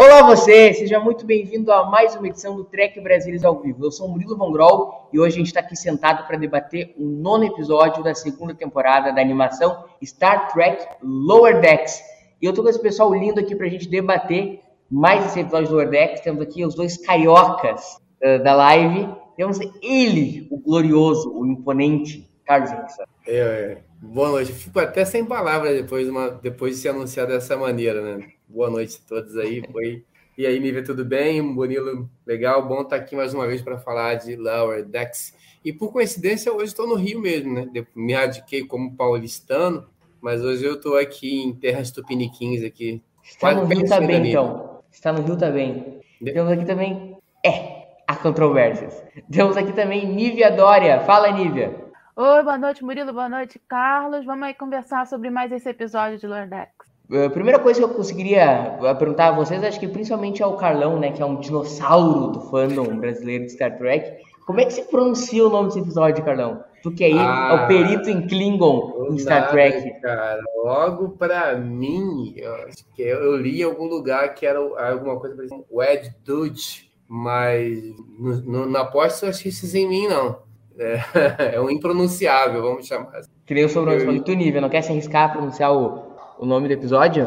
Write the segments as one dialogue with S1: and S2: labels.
S1: Olá você, seja muito bem-vindo a mais uma edição do Trek Brasilis ao vivo. Eu sou Murilo Von Grol e hoje a gente está aqui sentado para debater o nono episódio da segunda temporada da animação Star Trek Lower Decks. E eu tô com esse pessoal lindo aqui para a gente debater mais esse episódio do Lower Decks. Temos aqui os dois cariocas uh, da live. Temos ele, o glorioso, o imponente Carlos Henrique.
S2: É, é. Boa noite. Fico até sem palavras depois, de uma, depois de ser anunciado dessa maneira, né? Boa noite a todos aí. Foi... E aí, Mívia, tudo bem? Bonilo, legal. Bom estar aqui mais uma vez para falar de Lower Decks. E por coincidência, hoje estou no Rio mesmo, né? Me radiquei como paulistano, mas hoje eu estou aqui em terras tupiniquins aqui.
S1: Está no Rio também,
S2: Nívia.
S1: então. Está no Rio também.
S2: De-
S1: Temos aqui também. É, há controvérsias. Temos aqui também Nívia Dória. Fala, Nívia.
S3: Oi, boa noite, Murilo. Boa noite, Carlos. Vamos aí conversar sobre mais esse episódio de Lordex.
S1: A primeira coisa que eu conseguiria uh, perguntar a vocês, acho que principalmente ao Carlão, né, que é um dinossauro do fandom brasileiro de Star Trek. Como é que se pronuncia o nome desse episódio, Carlão? Tu que aí
S2: Ah,
S1: é o perito em Klingon em Star
S2: Nada,
S1: Trek.
S2: Cara, logo para mim, eu, acho que eu, eu li em algum lugar que era alguma coisa parecida com Ed Dude, mas no, no, na aposta eu acho que isso em mim não. É, é um impronunciável, vamos chamar assim.
S1: Que nem o sobrenome. E tu, Nívia, não quer se arriscar a pronunciar o, o nome do episódio?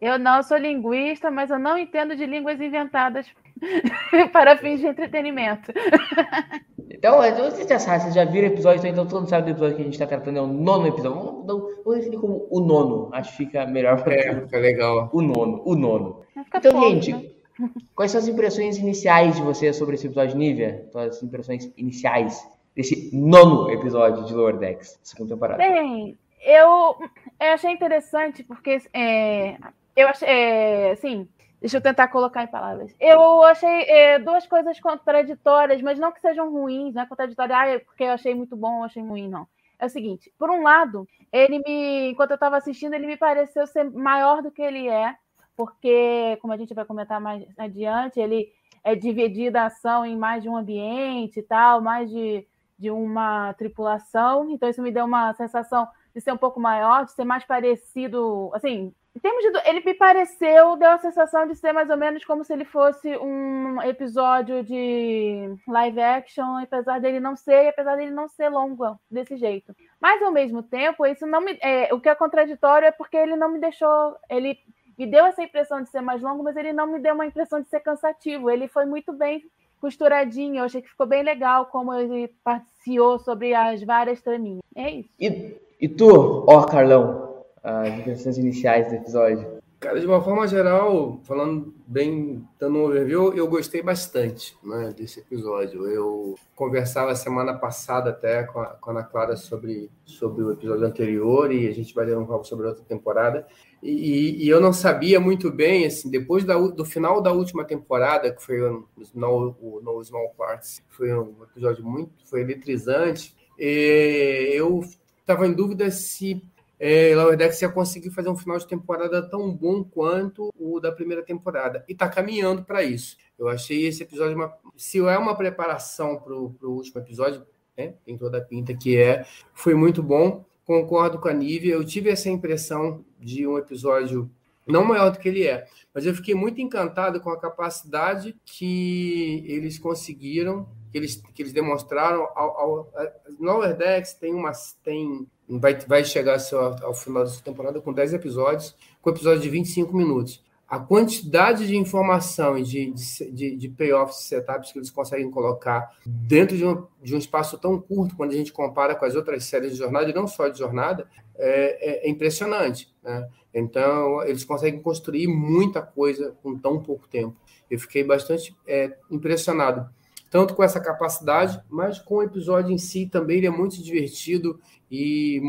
S3: Eu não sou linguista, mas eu não entendo de línguas inventadas para fins de entretenimento.
S1: Então, vocês já sabem, vocês já viram o episódio, então todo mundo sabe do episódio que a gente está tratando, é o nono episódio. Vamos, vamos, vamos definir como o nono. Acho que fica melhor para
S2: É, fica legal.
S1: O nono, o nono. Então,
S3: pouco,
S1: gente,
S3: né?
S1: quais são as impressões iniciais de vocês sobre esse episódio, Nívia? Então, as impressões iniciais desse nono episódio de Lower Decks, segunda temporada.
S3: Bem, eu, eu achei interessante porque é, eu achei, é, assim, deixa eu tentar colocar em palavras. Eu achei é, duas coisas contraditórias, mas não que sejam ruins, não é contraditória, ah, é porque eu achei muito bom, eu achei ruim, não. É o seguinte, por um lado, ele me, enquanto eu estava assistindo, ele me pareceu ser maior do que ele é, porque, como a gente vai comentar mais adiante, ele é dividida a ação em mais de um ambiente e tal, mais de, de uma tripulação. Então, isso me deu uma sensação de ser um pouco maior, de ser mais parecido. Assim, em termos de. Ele me pareceu, deu a sensação de ser mais ou menos como se ele fosse um episódio de live action, apesar dele não ser, e apesar dele não ser longo desse jeito. Mas, ao mesmo tempo, isso não me. é, o que é contraditório é porque ele não me deixou. Ele me deu essa impressão de ser mais longo, mas ele não me deu uma impressão de ser cansativo. Ele foi muito bem costuradinho, eu achei que ficou bem legal como ele passeou sobre as várias traminhas. É isso.
S1: E, e tu, ó Carlão, as impressões iniciais do episódio?
S2: Cara, de uma forma geral, falando bem, dando um overview, eu gostei bastante né, desse episódio. Eu conversava semana passada até com a, com a Ana Clara sobre, sobre o episódio anterior e a gente vai ter um papo sobre outra temporada. E, e eu não sabia muito bem, assim, depois da, do final da última temporada, que foi o No, o no Small Parts, foi um episódio muito, foi eletrizante, eu estava em dúvida se é, Lower Decks ia conseguir fazer um final de temporada tão bom quanto o da primeira temporada. E está caminhando para isso. Eu achei esse episódio, uma, se é uma preparação para o último episódio, né, tem toda a pinta que é, foi muito bom. Concordo com a Nívia. Eu tive essa impressão de um episódio não maior do que ele é, mas eu fiquei muito encantado com a capacidade que eles conseguiram, que eles, que eles demonstraram. Ao, ao, Lower Decks tem uma. Tem, vai, vai chegar ao, ao final dessa temporada com 10 episódios, com episódio de 25 minutos. A quantidade de informação e de, de, de, payoffs, setups que eles conseguem colocar dentro de um, de um espaço tão curto, quando a gente compara com as outras séries de jornada, e não só de jornada, é, é impressionante. Né? Então, eles conseguem construir muita coisa com tão pouco tempo. Eu fiquei bastante é, impressionado, tanto com essa capacidade, mas com o episódio em si também. Ele é muito divertido e,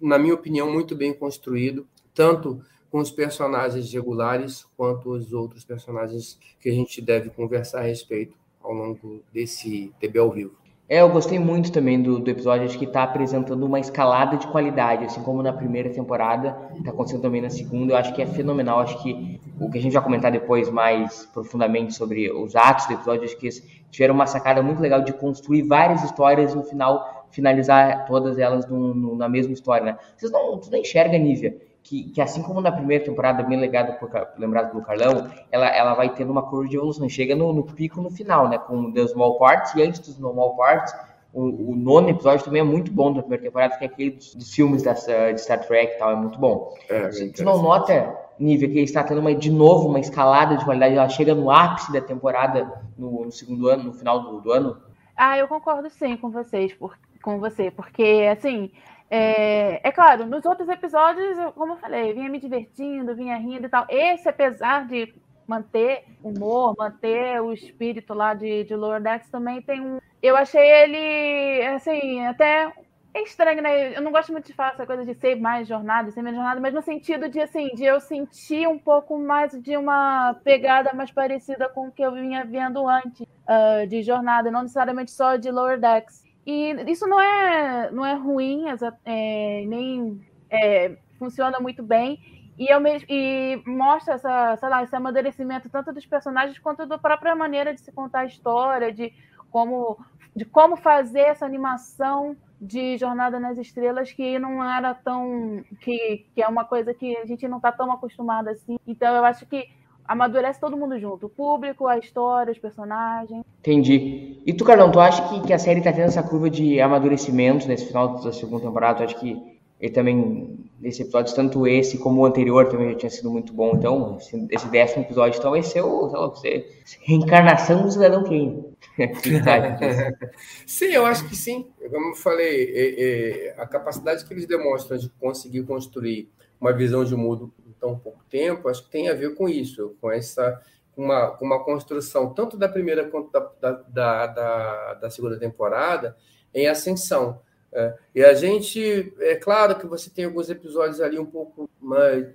S2: na minha opinião, muito bem construído, tanto com os personagens regulares quanto os outros personagens que a gente deve conversar a respeito ao longo desse TB ao vivo.
S1: É, eu gostei muito também do, do episódio, acho que está apresentando uma escalada de qualidade, assim como na primeira temporada, está acontecendo também na segunda, eu acho que é fenomenal, acho que o que a gente vai comentar depois mais profundamente sobre os atos do episódio, acho que tiveram uma sacada muito legal de construir várias histórias e no final finalizar todas elas no, no, na mesma história, né? Vocês não, tu não enxerga, Nívia, que, que, assim como na primeira temporada, bem legado por, lembrado pelo Carlão, ela, ela vai tendo uma curva de evolução, chega no, no pico no final, né, com The Small Parts, e antes dos Small Parts, o, o, nono episódio também é muito bom da primeira temporada, que é aquele dos, dos filmes da, de Star Trek e tal, é muito bom. É, Você não nota, Nível, que está tendo uma, de novo uma escalada de qualidade, ela chega no ápice da temporada no, no segundo ano, no final do, do, ano?
S3: Ah, eu concordo sim com vocês, por, com você, porque assim, é, é, claro, nos outros episódios, como eu falei, vinha me divertindo, vinha rindo e tal. Esse, apesar de manter humor, manter o espírito lá de, de Lower Decks, também tem um. Eu achei ele, assim, até estranho, né? Eu não gosto muito de falar essa coisa de ser mais jornada, ser menos jornada, mas no sentido de, assim, de eu sentir um pouco mais de uma pegada mais parecida com o que eu vinha vendo antes uh, de jornada, não necessariamente só de Lower Decks. E isso não é, não é ruim, é, nem é, funciona muito bem. E, eu mesmo, e mostra essa, sei lá, esse amadurecimento tanto dos personagens quanto da própria maneira de se contar a história, de como, de como fazer essa animação de Jornada nas Estrelas que não era tão. que, que é uma coisa que a gente não está tão acostumado assim. Então eu acho que amadurece todo mundo junto. O público, a história, os personagens.
S1: Entendi. E tu, Carlão, tu acha que, que a série tá tendo essa curva de amadurecimento nesse final da segunda temporada? Tu acha que ele também, nesse episódio, tanto esse como o anterior também já tinha sido muito bom. Então, esse, esse décimo episódio então vai ser o, sei lá, você, reencarnação do cidadão Kane.
S2: sim, eu acho que sim. Como eu falei, é, é, a capacidade que eles demonstram de conseguir construir uma visão de mundo tão pouco tempo, acho que tem a ver com isso, com essa uma, uma construção tanto da primeira quanto da, da, da, da segunda temporada em ascensão. É, e a gente, é claro que você tem alguns episódios ali um pouco mais.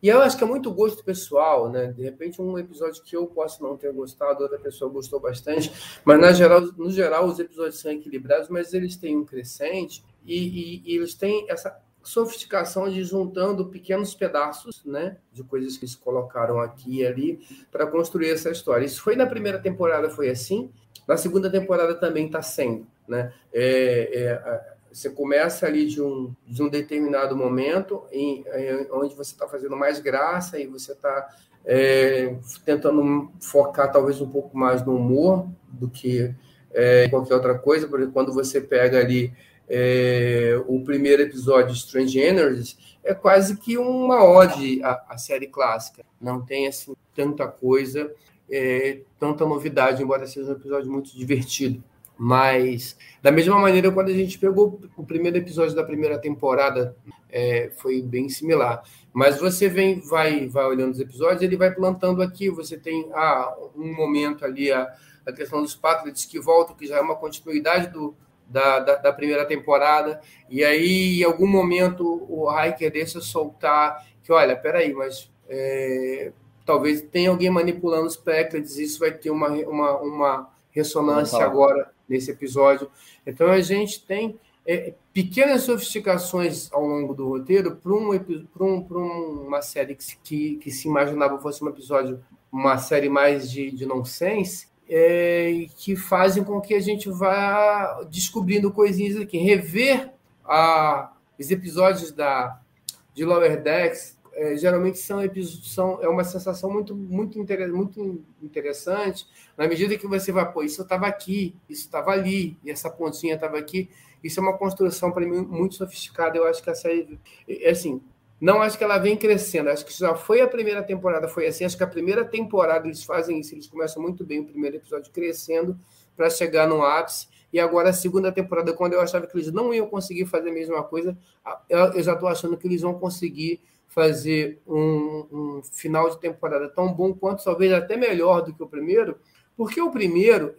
S2: E eu acho que é muito gosto pessoal, né? De repente, um episódio que eu posso não ter gostado, outra pessoa gostou bastante, mas na geral, no geral, os episódios são equilibrados, mas eles têm um crescente e, e, e eles têm essa sofisticação de juntando pequenos pedaços, né, de coisas que eles colocaram aqui e ali para construir essa história. Isso foi na primeira temporada, foi assim. Na segunda temporada também está sendo, né? É, é, você começa ali de um, de um determinado momento em, em onde você está fazendo mais graça e você está é, tentando focar talvez um pouco mais no humor do que é, qualquer outra coisa, porque quando você pega ali é, o primeiro episódio de Strange Energies é quase que uma ode à, à série clássica. Não tem assim tanta coisa, é, tanta novidade, embora seja um episódio muito divertido. Mas, da mesma maneira, quando a gente pegou o primeiro episódio da primeira temporada, é, foi bem similar. Mas você vem, vai, vai olhando os episódios, ele vai plantando aqui. Você tem ah, um momento ali, a, a questão dos Patriots que voltam, que já é uma continuidade do, da, da, da, primeira temporada, e aí em algum momento o Hiker deixa soltar que, olha, peraí, mas é, talvez tenha alguém manipulando os Packers, isso vai ter uma, uma, uma ressonância agora nesse episódio. Então a gente tem é, pequenas sofisticações ao longo do roteiro para um, um, uma série que, que, que se imaginava fosse um episódio, uma série mais de, de nonsense, é, que fazem com que a gente vá descobrindo coisinhas aqui. Rever a, os episódios da, de Lower Decks é, geralmente são, são é uma sensação muito muito, muito interessante na medida que você vai, pô, isso estava aqui, isso estava ali, e essa pontinha estava aqui. Isso é uma construção para mim muito sofisticada. Eu acho que é assim, Não acho que ela vem crescendo. Acho que já foi a primeira temporada, foi assim. Acho que a primeira temporada eles fazem isso. Eles começam muito bem o primeiro episódio crescendo para chegar no ápice. E agora a segunda temporada, quando eu achava que eles não iam conseguir fazer a mesma coisa, eu já estou achando que eles vão conseguir fazer um, um, final de temporada tão bom quanto, talvez até melhor do que o primeiro, porque o primeiro,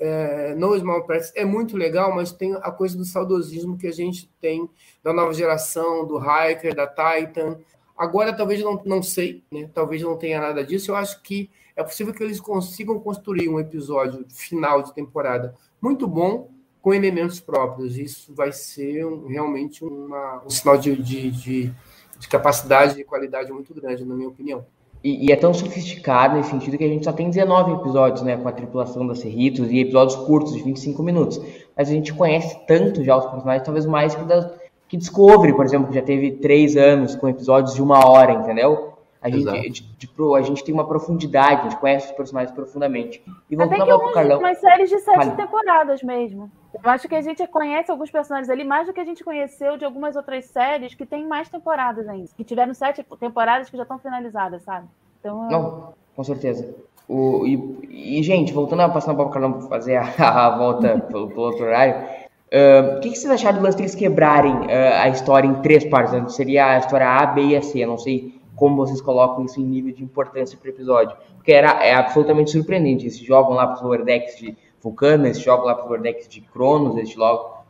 S2: é, No Small Press, é muito legal, mas tem a coisa do saudosismo que a gente tem da nova geração, do Hiker, da Titan. Agora, talvez não, não sei, né? talvez não tenha nada disso. Eu acho que é possível que eles consigam construir um episódio final de temporada muito bom com elementos próprios. Isso vai ser um, realmente uma, um sinal de, de, de de capacidade e qualidade muito grande, na minha opinião.
S1: E, e, é tão sofisticado nesse sentido que a gente só tem 19 episódios, né, com a tripulação da Cerritos e episódios curtos, de 25 minutos. Mas a gente conhece tanto já os personagens, talvez mais que, da, que Discovery, por exemplo, que já teve três anos com episódios de uma hora, entendeu? A gente, de, de, a gente tem uma profundidade, a gente conhece os personagens profundamente.
S3: E vamos Até que alguns, Carlão. umas séries de sete Fale. temporadas mesmo. Eu acho que a gente conhece alguns personagens ali mais do que a gente conheceu de algumas outras séries que tem mais temporadas ainda. Que tiveram sete temporadas que já estão finalizadas, sabe?
S1: Então, Não, com certeza. O, e, e, gente, voltando a passar para o Carlão para fazer a, a volta pelo, pelo, outro horário, uh, o que, que, vocês acharam do lance deles quebrarem uh, a história em três partes? Né? Seria a história A, B e a C. Eu não sei como vocês colocam isso em nível de importância para o episódio. Porque era, é absolutamente surpreendente. Eles jogam lá para os lower decks de Vulcano, eles jogam lá para os lower decks de Cronos, eles jogam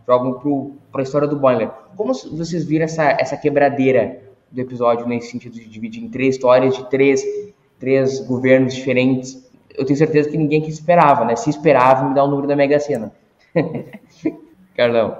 S1: para a história do Boiler. Como vocês viram essa, essa quebradeira do episódio nesse sentido de dividir em três histórias de três, três governos diferentes? Eu tenho certeza que ninguém que esperava, né? Se esperava, me dá o número da Mega Sena. Carlão.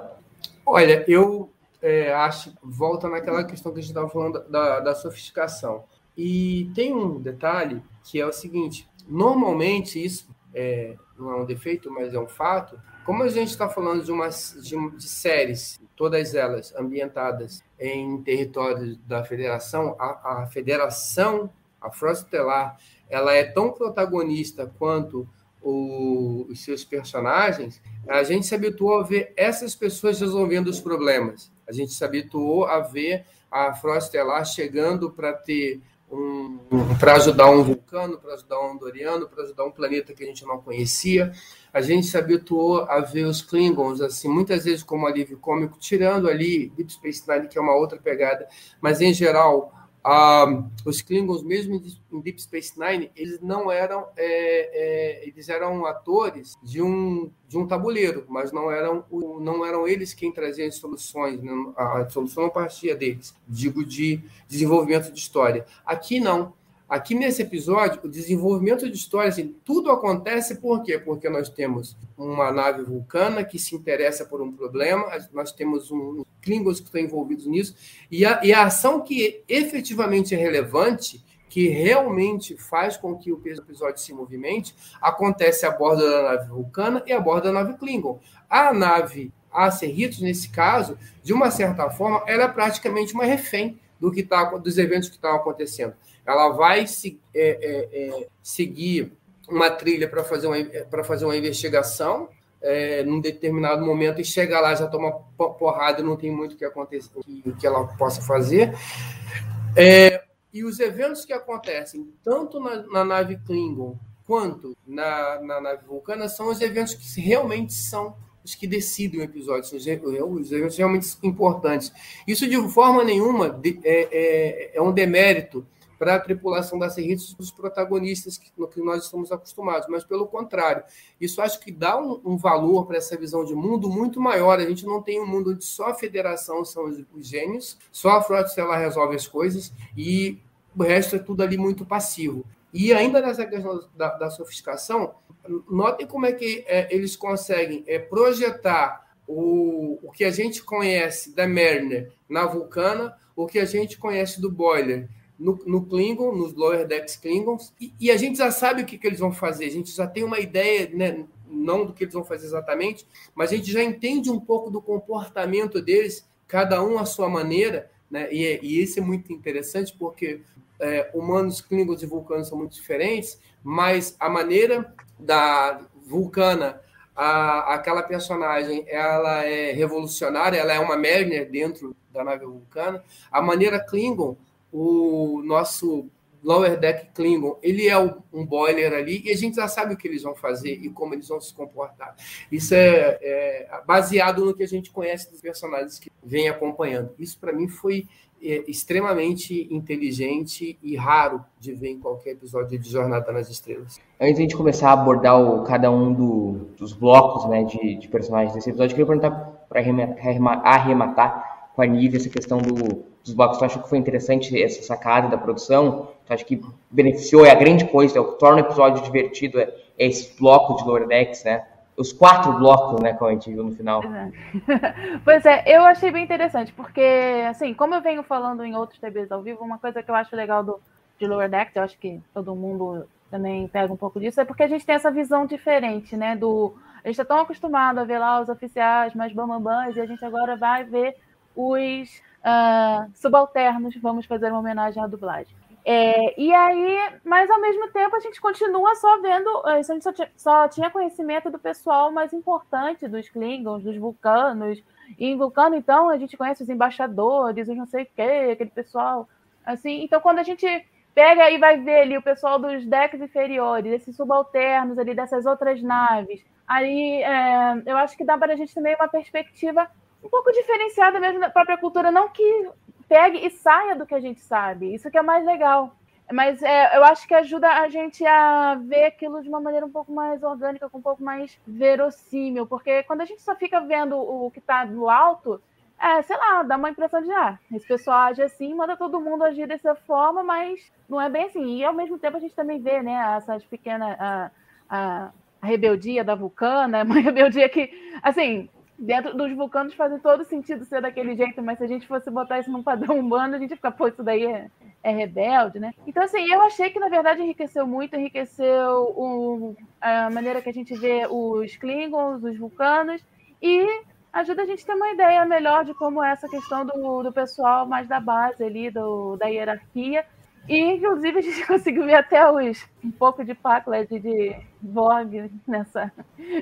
S2: Olha, eu é, acho, volta naquela questão que a gente estava falando da, da sofisticação. E tem um detalhe que é o seguinte: normalmente isso é, não é um defeito, mas é um fato. Como a gente está falando de, umas, de, de, séries, todas elas ambientadas em território da federação, a, a federação, a Frota Estelar, ela é tão protagonista quanto o, os seus personagens, a gente se habituou a ver essas pessoas resolvendo os problemas. A gente se habituou a ver a Frota Estelar chegando para ter um, para ajudar um vulcano, para ajudar um Doriano, para ajudar um planeta que a gente não conhecia. A gente se habituou a ver os Klingons, assim, muitas vezes como alívio cômico, tirando ali Deep Space Nine, que é uma outra pegada, mas em geral ah, os Klingons, mesmo em Deep Space Nine, eles não eram, é, é, eles eram atores de um, de um tabuleiro, mas não eram, não eram eles quem traziam as soluções, né? a solução não partia deles, digo de desenvolvimento de história. Aqui não. Aqui nesse episódio, o desenvolvimento de história, assim, tudo acontece por quê? Porque nós temos uma nave vulcana que se interessa por um problema, nós temos um Klingons que estão envolvidos nisso, e a, e a ação que efetivamente é relevante, que realmente faz com que o episódio se movimente, acontece a bordo da nave vulcana e a bordo da nave Klingon. A nave a Cerritos, nesse caso, de uma certa forma, ela é praticamente uma refém do que tá, dos eventos que estão acontecendo ela vai se, é, é, é, seguir uma trilha para fazer, uma, fazer uma investigação é, num determinado momento e chega lá, já toma porrada não tem muito que acontecer, que, que ela possa fazer. É, e os eventos que acontecem tanto na, na nave Klingon quanto na, na, nave Vulcana são os eventos que realmente são os que decidem o episódio, são os eventos realmente importantes. Isso de forma nenhuma é, é, é um demérito para a tripulação da Cerritos os protagonistas que, que nós estamos acostumados, mas pelo contrário, isso acho que dá um, um valor para essa visão de mundo muito maior. A gente não tem um mundo onde só a federação são os, os gênios, só a Frota Estelar resolve as coisas e o resto é tudo ali muito passivo. E ainda nessa questão da, da sofisticação, notem como é que é, eles conseguem é, projetar o, o que a gente conhece da Merner na Vulcana, o que a gente conhece do Boiler no, no Klingon, nos Lower Decks Klingons, e, e, a gente já sabe o que, que eles vão fazer, a gente já tem uma ideia, né, não do que eles vão fazer exatamente, mas a gente já entende um pouco do comportamento deles, cada um à sua maneira, né, e, é, e isso é muito interessante porque é, humanos, Klingons e vulcanos são muito diferentes, mas a maneira da vulcana a, aquela personagem ela é revolucionária, ela é uma Mariner dentro da nave vulcana. A maneira Klingon, o nosso Lower Deck Klingon, ele é um boiler ali e a gente já sabe o que eles vão fazer e como eles vão se comportar. Isso é, é baseado no que a gente conhece dos personagens que vem acompanhando. Isso para mim foi é, extremamente inteligente e raro de ver em qualquer episódio de Jornada nas Estrelas.
S1: Antes de a gente começar a abordar o, cada um do, dos blocos né, de, de, personagens desse episódio, eu queria perguntar para arrematar com a Nívia essa questão do, dos blocos. Tu acha que foi interessante essa sacada da produção? Tu acha que beneficiou? É a grande coisa, é o que torna o episódio divertido, é, é esse bloco de Lower Decks, né? os quatro blocos, né, como a gente viu no final.
S3: Pois é, eu achei bem interessante, porque, assim, como eu venho falando em outros TVs ao vivo, uma coisa que eu acho legal do, de Lower Deck, eu acho que todo mundo também pega um pouco disso, é porque a gente tem essa visão diferente, né, do... A gente está tão acostumado a ver lá os oficiais mais bambambãs, e a gente agora vai ver os uh, subalternos, vamos fazer uma homenagem à dublagem. É, e aí, mas ao mesmo tempo a gente continua só vendo, a gente só, só, tinha conhecimento do pessoal mais importante, dos Klingons, dos vulcanos. E em Vulcano, então, a gente conhece os embaixadores, os não sei o quê, aquele pessoal. Assim, então quando a gente pega e vai ver ali o pessoal dos decks inferiores, esses subalternos ali dessas outras naves, aí é, eu acho que dá para a gente também uma perspectiva um pouco diferenciada mesmo da própria cultura, não que pegue e saia do que a gente sabe. Isso que é mais legal. Mas é, eu acho que ajuda a gente a ver aquilo de uma maneira um pouco mais orgânica, com um pouco mais verossímil. Porque quando a gente só fica vendo o que está no alto, é, sei lá, dá uma impressão de, ah, esse pessoal age assim, manda todo mundo agir dessa forma, mas não é bem assim. E ao mesmo tempo a gente também vê, né, essas pequenas. A, a, a rebeldia da Vulcana, uma rebeldia que, assim, dentro dos vulcanos fazem todo sentido ser daquele jeito, mas se a gente fosse botar isso num padrão humano, a gente fica, pô, isso daí é, é rebelde, né? Então, assim, eu achei que, na verdade, enriqueceu muito, enriqueceu o, a maneira que a gente vê os Klingons, os vulcanos, e ajuda a gente a ter uma ideia melhor de como é essa questão do, do pessoal mais da base ali, do, da hierarquia, e, inclusive, a gente conseguiu ver até os, um pouco de Paclet de Vogue nessa,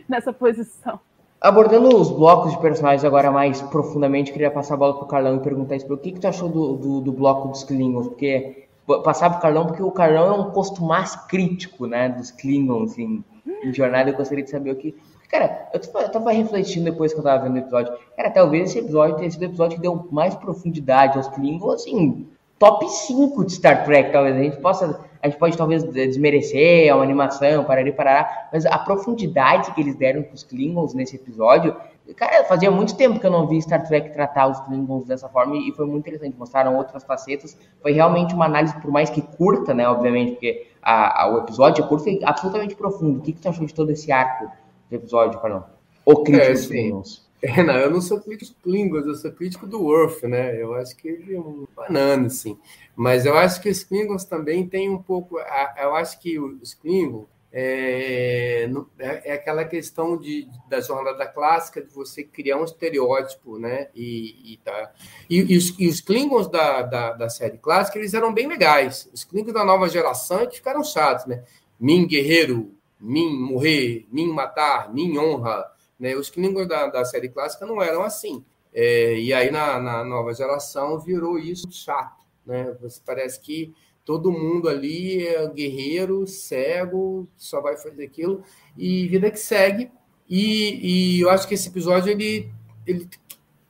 S3: nessa posição.
S1: Abordando os blocos de personagens agora mais profundamente, queria passar a bola pro Carlão e perguntar isso. O que, que tu achou do, do, do bloco dos Klingons? Porque passar pro Carlão, porque o Carlão é um posto mais crítico, né, dos Klingons em, em jornada. Eu gostaria de saber o que. Cara, eu tava, refletindo depois que eu tava vendo o episódio. Cara, talvez esse episódio tenha sido o episódio que deu mais profundidade aos Klingons, assim, top 5 de Star Trek, talvez. A gente possa a gente pode talvez desmerecer uma animação, parar parar, mas a profundidade que eles deram para os Klingons nesse episódio, cara, fazia muito tempo que eu não vi Star Trek tratar os Klingons dessa forma e foi muito interessante. Mostraram outras facetas. Foi realmente uma análise, por mais que curta, né, obviamente, porque a, a, o episódio é curto e absolutamente profundo. O que, que tu achou de todo esse arco do episódio, Carlão? O crítico é, dos Klingons.
S2: É, eu não sou crítico Klingons, eu sou crítico do Worf, né? Eu acho que ele é um banana, assim. Mas eu acho que os Klingons também têm um pouco. Eu acho que os Klingons é, é, é, aquela questão de, da jornada clássica de você criar um estereótipo, né? E, e, tá. e, e, os, e os Klingons da, da, da, série clássica eles eram bem legais. Os Klingons da nova geração é ficaram chatos, né? Min guerreiro, min morrer, min matar, min honra. Né? Os Klingons da, da série clássica não eram assim. É, e aí na, na nova geração virou isso chato né? Você parece que todo mundo ali é guerreiro, cego, só vai fazer aquilo e vida que segue. E, e eu acho que esse episódio ele, ele,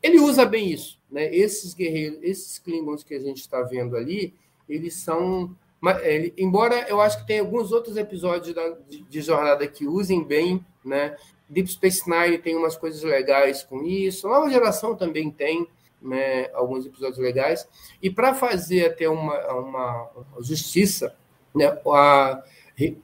S2: ele usa bem isso, né? Esses guerreiros, esses Klingons que a gente está vendo ali, eles são ele, embora eu acho que tem alguns outros episódios da, de, de, jornada que usem bem, né? Deep Space Nine tem umas coisas legais com isso, a nova geração também tem, né, alguns episódios legais. E para fazer até uma, uma justiça, né, a,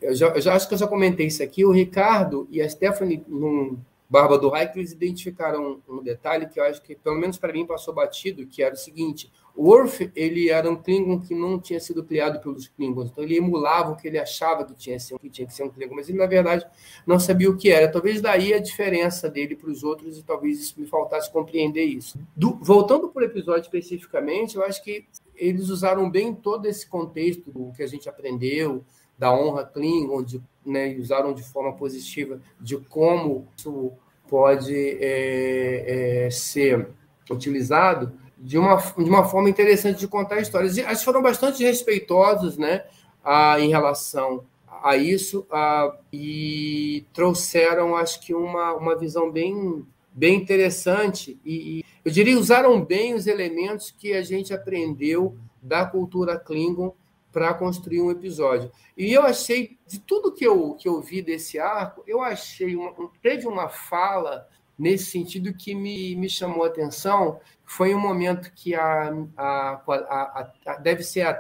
S2: eu, já, eu já acho que eu já comentei isso aqui, o Ricardo e a Stephanie, num Barba do Raio, eles identificaram um detalhe que eu acho que, pelo menos para mim, passou batido, que era o seguinte, o Worf, ele era um Klingon que não tinha sido criado pelos Klingons, então ele emulava o que ele achava que tinha, que tinha que ser um Klingon, mas ele, na verdade, não sabia o que era. Talvez daí a diferença dele para os outros, e talvez isso me faltasse compreender isso. Do, voltando para o episódio especificamente, eu acho que eles usaram bem todo esse contexto que a gente aprendeu, da honra Klingon, de, né, usaram de forma positiva de como isso pode é, é, ser utilizado de uma, de uma forma interessante de contar histórias. E que foram bastante respeitosos né, a, em relação a isso a, e trouxeram, acho que, uma, uma visão bem, bem interessante e, e eu diria usaram bem os elementos que a gente aprendeu da cultura Klingon para construir um episódio. E eu achei, de tudo que eu, que eu vi desse arco, eu achei, uma, teve uma fala nesse sentido que me, me chamou a atenção, foi um momento que a, a, a, a deve ser a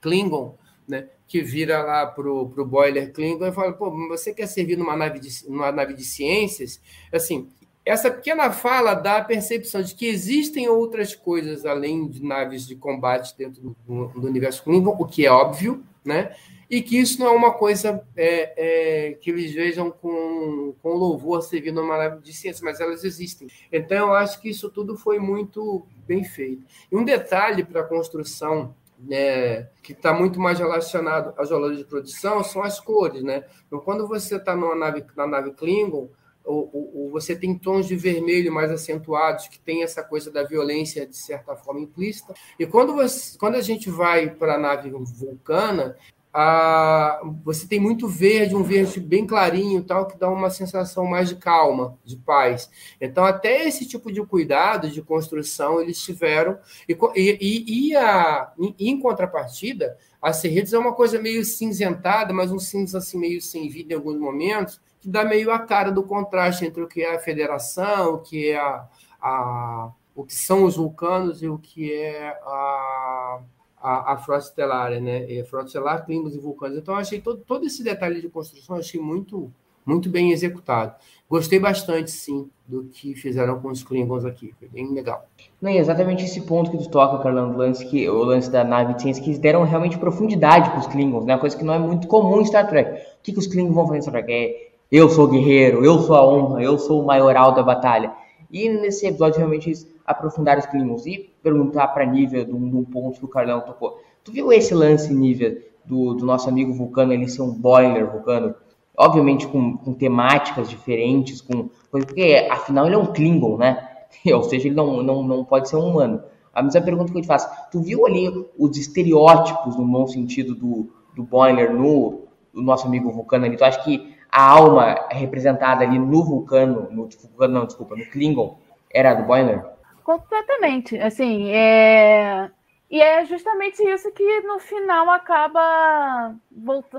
S2: Klingon, né, que vira lá para o boiler Klingon e fala, pô, você quer servir numa nave de, numa nave de ciências? Assim, essa pequena fala dá a percepção de que existem outras coisas além de naves de combate dentro do, do universo Klingon, o que é óbvio, né? E que isso não é uma coisa é, é, que eles vejam com, com louvor servindo numa nave de ciência, mas elas existem. Então, eu acho que isso tudo foi muito bem feito. E um detalhe para a construção né, que está muito mais relacionado às valores de produção são as cores, né? Então, quando você está numa nave na nave Klingon, ou, ou, você tem tons de vermelho mais acentuados, que tem essa coisa da violência de certa forma implícita. E quando, você, quando a gente vai para a nave vulcana, a, você tem muito verde, um verde bem clarinho, tal, que dá uma sensação mais de calma, de paz. Então, até esse tipo de cuidado, de construção, eles tiveram. E, e, e a, em contrapartida, a Serritos é uma coisa meio cinzentada, mas um cinza assim, meio sem vida em alguns momentos, dá meio a cara do contraste entre o que é a federação, o que é a, a o que são os vulcanos e o que é a, a, a frota estelar, né? E frota estelar, climas e vulcanos. Então, achei todo, todo esse detalhe de construção, achei muito, muito bem executado. Gostei bastante, sim, do que fizeram com os Klingons aqui. Foi bem legal.
S1: Não, é exatamente esse ponto que tu toca, Carlão, o lance, que, o lance da nave ciência, que deram realmente profundidade para os Klingons, né? Coisa que não é muito comum em Star Trek. O que, que os Klingons vão fazer em Star Trek? É eu sou guerreiro, eu sou a honra, eu sou o maioral da batalha. E nesse episódio realmente eles aprofundaram os climas e perguntar para Nívia de um, ponto que o Carlão tocou. Tu viu esse lance, Nívia, do, do, nosso amigo Vulcano, ele ser um boiler Vulcano? Obviamente com, com temáticas diferentes, com porque afinal ele é um Klingon, né? Ou seja, ele não, não, não pode ser um humano. A mesma pergunta que eu te faço, tu viu ali os estereótipos, no bom sentido, do, do boiler no, no nosso amigo Vulcano ali? Tu acha que a alma representada ali no vulcano, no vulcano, não, desculpa, no Klingon, era do Boiler?
S3: Completamente. Assim, é... E é justamente isso que no final acaba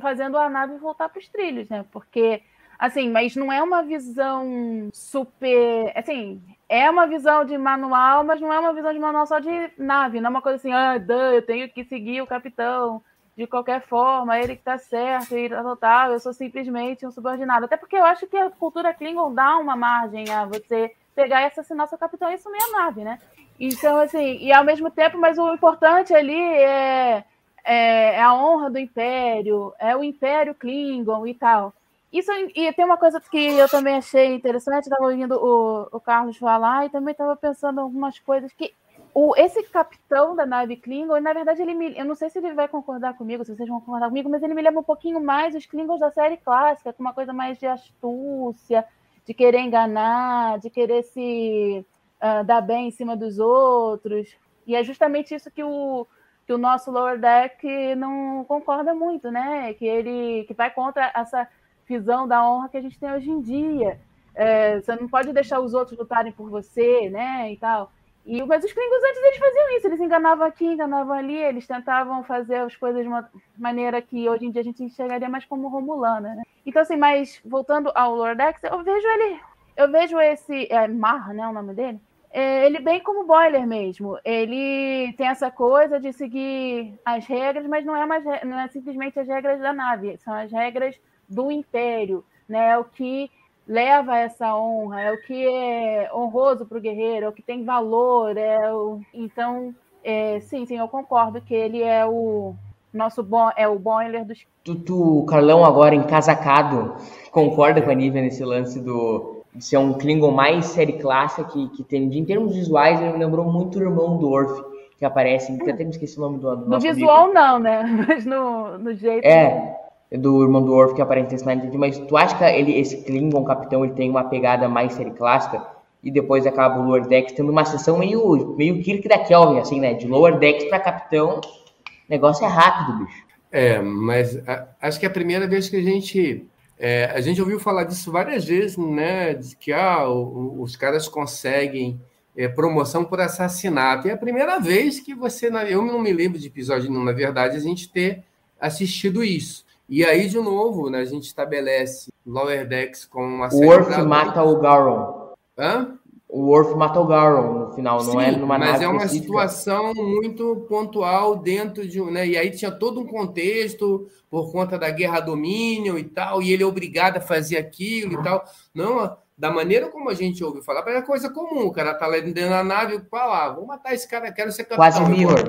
S3: fazendo a nave voltar para os trilhos, né? Porque, assim, mas não é uma visão super. Assim, é uma visão de manual, mas não é uma visão de manual só de nave. Não é uma coisa assim, ah, eu tenho que seguir o capitão de qualquer forma, ele que tá certo e tal, tal, eu sou simplesmente um subordinado. Até porque eu acho que a cultura Klingon dá uma margem a você pegar e assassinar seu capitão e sumir a nave, né? Então, assim, e ao mesmo tempo, mas o importante ali é, é, é a honra do Império, é o Império Klingon e tal. Isso, e tem uma coisa que eu também achei interessante, estava ouvindo o, o Carlos falar e também estava pensando algumas coisas que o, esse capitão da nave Klingon, na verdade, ele me, eu não sei se ele vai concordar comigo, se vocês vão concordar comigo, mas ele me lembra um pouquinho mais os Klingons da série clássica, com uma coisa mais de astúcia, de querer enganar, de querer se uh, dar bem em cima dos outros. E é justamente isso que o, que o nosso Lower Deck não concorda muito, né? Que ele que vai contra essa visão da honra que a gente tem hoje em dia. É, você não pode deixar os outros lutarem por você, né? E tal. E, mas os Klingons antes eles faziam isso, eles enganavam aqui, enganavam ali, eles tentavam fazer as coisas de uma maneira que hoje em dia a gente enxergaria mais como romulana, né? Então, assim, mas voltando ao Lordex, eu vejo ele, eu vejo esse, é, Mar, né, o nome dele, é, ele bem como Boiler mesmo. Ele tem essa coisa de seguir as regras, mas não é, mais, não é simplesmente as regras da nave, são as regras do Império, né? O que leva essa honra, é o que é honroso para o guerreiro, é o que tem valor, é o... então é, sim, sim, eu concordo que ele é o nosso bom, é o boiler dos.
S1: Tu, tu, Carlão, agora encasacado, concorda com a Nívia nesse lance do de ser um Klingon mais série clássica que, que tem, em termos visuais, ele me lembrou muito o irmão do Orf, que aparece, que até me esqueci o nome do, do
S3: No visual amigo. não, né? Mas no, no jeito.
S1: É, do irmão do Worf que aparece nesse Night mas tu acha que ele, esse Klingon capitão ele tem uma pegada mais série clássica e depois acaba o Lower Decks tendo uma sessão meio, meio Kirk da Kelvin, assim, né? De Lower Decks para capitão, o negócio é rápido, bicho.
S2: É, mas a, acho que é a primeira vez que a gente é, a gente ouviu falar disso várias vezes, né? De que ah, o, os caras conseguem é, promoção por assassinato. É a primeira vez que você. Eu não me lembro de episódio nenhum, na verdade, a gente ter assistido isso. E aí, de novo, né, a gente estabelece Lower Decks com uma
S1: série. O Worf mata o Garon.
S2: Hã?
S1: O Worf mata o Garon no final, Sim, não é numa
S2: mas
S1: é
S2: uma específica. situação muito pontual dentro de um. Né, e aí tinha todo um contexto por conta da guerra domínio e tal, e ele é obrigado a fazer aquilo e tal. Não, da maneira como a gente ouve falar, é coisa comum. O cara tá lá dentro da nave fala, ah, vou matar esse cara, quero ser capitão.
S1: Quase mirror.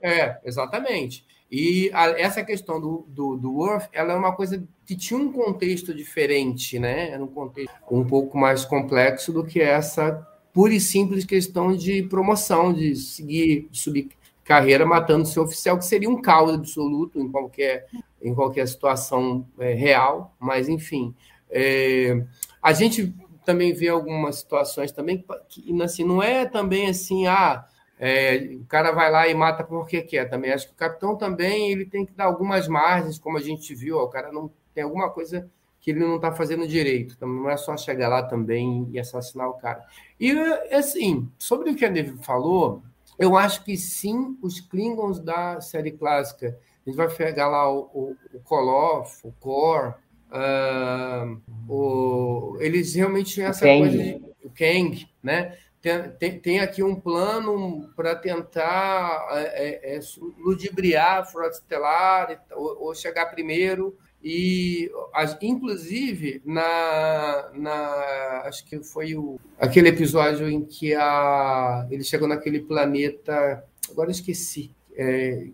S2: É, exatamente. E a, essa questão do, do, do Worth, ela é uma coisa que tinha um contexto diferente, né? Era um contexto um pouco mais complexo do que essa pura e simples questão de promoção, de seguir, de subir carreira matando seu oficial, que seria um caos absoluto em qualquer, em qualquer situação é, real, mas enfim. É, a gente também vê algumas situações também que assim, não é também assim, ah, é, o cara vai lá e mata porque quer também. Acho que o capitão também ele tem que dar algumas margens, como a gente viu. Ó, o cara não tem alguma coisa que ele não está fazendo direito. Então, não é só chegar lá também e assassinar o cara. E, assim, sobre o que a Neve falou, eu acho que sim, os Klingons da série clássica, a gente vai pegar lá o, o, o Koloff, o Kor, uh, o, eles realmente tinham essa coisa de. O Kang, né? tem, tem, aqui um plano para tentar é, é, é, ludibriar a frota estelar ou, ou, chegar primeiro. E, inclusive, na, na acho que foi o, aquele episódio em que a, ele chegou naquele planeta, agora eu esqueci, é,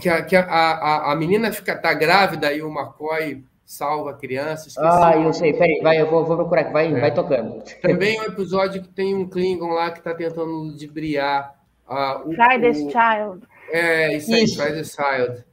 S2: que, a, que a, a, a menina fica tá grávida e o McCoy salva crianças.
S1: Ah, eu sei. Peraí, vai, eu vou, vou procurar, vai, é. vai tocando.
S2: Também é um episódio que tem um Klingon lá que está tentando ludibriar. Uh,
S3: o, Try this o, child.
S2: É, isso aí, isso. Try this child.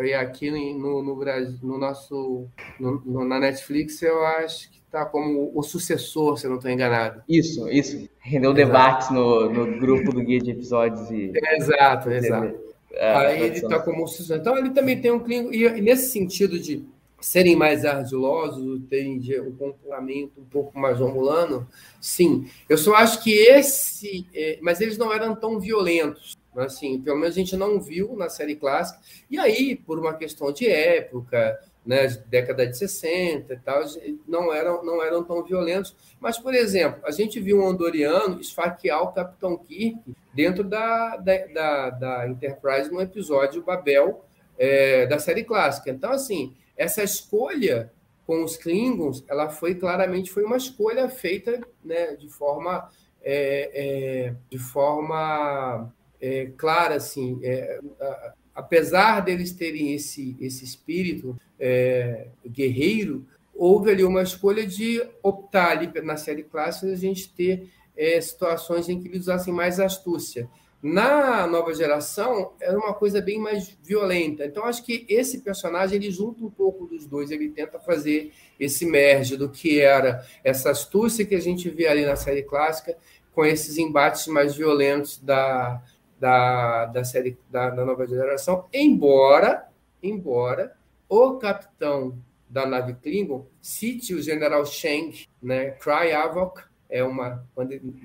S2: E aqui no, no Brasil, no nosso, no, no, na Netflix, eu acho que está como o sucessor, se eu não estou enganado.
S1: Isso, isso. Rendeu debates no, no grupo do Guia de Episódios. E...
S2: É, exato, exato. É, Aí ele está como sucessor. Então ele também tem um Klingon, e nesse sentido de serem mais ardilosos, terem um comportamento um pouco mais romulano, sim. Eu só acho que esse. É, mas eles não eram tão violentos. Assim, pelo menos a gente não viu na série clássica. E aí, por uma questão de época, né, década de 60 e tal, não eram, não eram tão violentos. Mas, por exemplo, a gente viu um Andoriano esfaquear o Capitão Kirk dentro da, da, da, da Enterprise no episódio Babel é, da série clássica. Então, assim, essa escolha com os Klingons, ela foi claramente foi uma escolha feita né, de forma é, é, de forma é, clara, assim, é, a, apesar deles terem esse esse espírito é, guerreiro, houve ali uma escolha de optar ali na série clássica a gente ter é, situações em que eles usassem mais astúcia. Na nova geração, era uma coisa bem mais violenta. Então, acho que esse personagem ele junta um pouco dos dois, ele tenta fazer esse merge do que era essa astúcia que a gente vê ali na série clássica, com esses embates mais violentos da, da, da série da, da nova geração. Embora, embora o capitão da nave Klingon cite o general Sheng, né, Cry Havoc, é uma,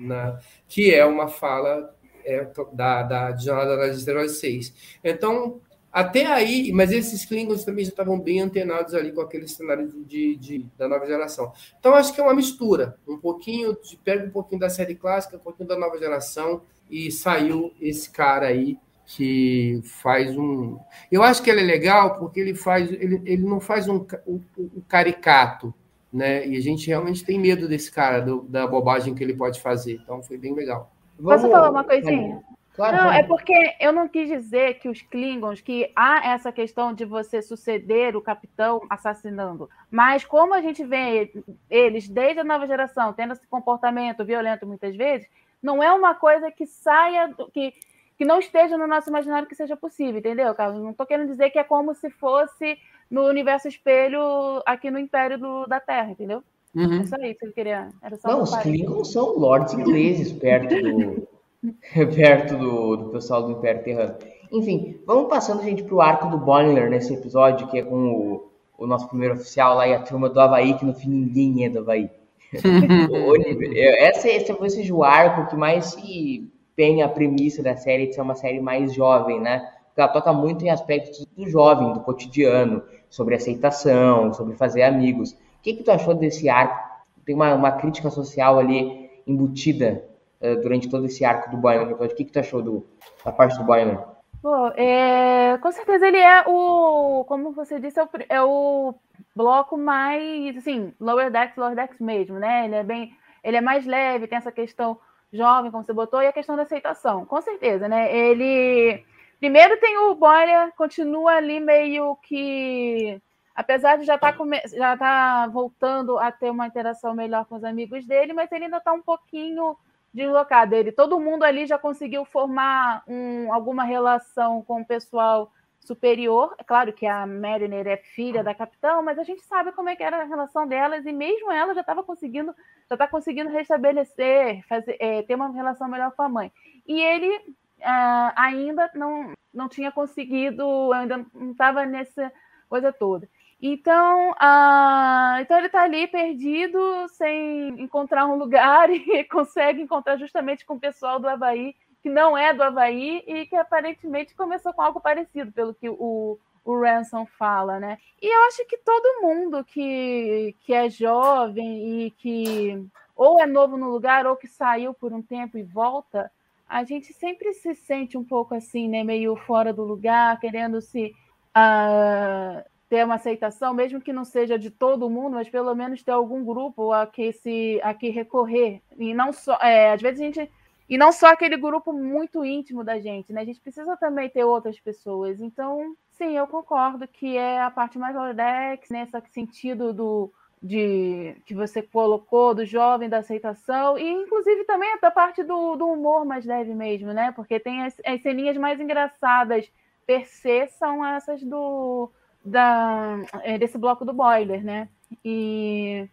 S2: na, que é uma fala é, da, da Jornada das Estrelas 6. Então, até aí, mas esses Klingons também já estavam bem antenados ali com aquele cenário de, de, da nova geração. Então, acho que é uma mistura. Um pouquinho, de, pega um pouquinho da série clássica, um pouquinho da nova geração, e saiu esse cara aí que faz um. Eu acho que ele é legal porque ele faz, ele, ele não faz um, um, um caricato, né? E a gente realmente tem medo desse cara, do, da bobagem que ele pode fazer. Então foi bem legal.
S3: Vamos... Posso falar uma coisinha? Claro, não, é porque eu não quis dizer que os Klingons, que há essa questão de você suceder o capitão assassinando. Mas como a gente vê eles desde a nova geração tendo esse comportamento violento muitas vezes, não é uma coisa que saia, que, que não esteja no nosso imaginário que seja possível, entendeu, Carlos? Não estou querendo dizer que é como se fosse no universo espelho aqui no Império do, da Terra, entendeu?
S2: Uhum.
S3: É só isso que ele queria. Era só
S1: Não, os. Klingons são lords ingleses perto do perto do, do pessoal do Império Terrano. Enfim, vamos passando, gente, pro arco do Boiler nesse episódio, que é com o, o nosso primeiro oficial lá e a turma do Havaí, que no fim ninguém é do Havaí. Oliver, é, essa, esse talvez seja o arco que mais se penha a premissa da série de ser uma série mais jovem, né? Porque ela toca muito em aspectos do jovem, do cotidiano, sobre aceitação, sobre fazer amigos. O que, que tu achou desse arco? Tem uma, uma crítica social ali embutida eh, durante todo esse arco do Boiler. O que, que tu achou do, da parte do Boiler?
S3: Pô, é, com certeza ele é o, como você disse, é o, é o bloco mais, assim, lower decks, lower decks mesmo, né? Ele é bem, ele é mais leve, tem essa questão jovem, como você botou, e a questão da aceitação, com certeza, né? Ele, primeiro tem o Boiler, continua ali meio que, apesar de já estar já tá voltando a ter uma interação melhor com os amigos dele, mas ele ainda está um pouquinho deslocado. Ele, todo mundo ali já conseguiu formar um, alguma relação com o pessoal superior. É claro que a Mariner é filha da capitã, mas a gente sabe como é que era a relação delas e mesmo ela já estava conseguindo, já está conseguindo restabelecer, fazer, é, ter uma relação melhor com a mãe. E ele ah, ainda não, não tinha conseguido, ainda não estava nessa coisa toda. Então, ah, então ele está ali perdido, sem encontrar um lugar, e consegue encontrar justamente com o pessoal do Havaí, que não é do Havaí, e que aparentemente começou com algo parecido, pelo que o, o Ransom fala, né? E eu acho que todo mundo que, que é jovem e que ou é novo no lugar, ou que saiu por um tempo e volta, a gente sempre se sente um pouco assim, né? Meio fora do lugar, querendo se. ah, ter uma aceitação, mesmo que não seja de todo mundo, mas pelo menos ter algum grupo a que se a que recorrer. E não só, é, às vezes a gente e não só aquele grupo muito íntimo da gente, né? A gente precisa também ter outras pessoas. Então, sim, eu concordo que é a parte mais Lordex, nesse sentido do de que você colocou do jovem da aceitação e inclusive também da parte do, do humor mais leve mesmo, né? Porque tem as, as ceninhas mais engraçadas per se são essas do da, é, desse bloco do boiler, né? E,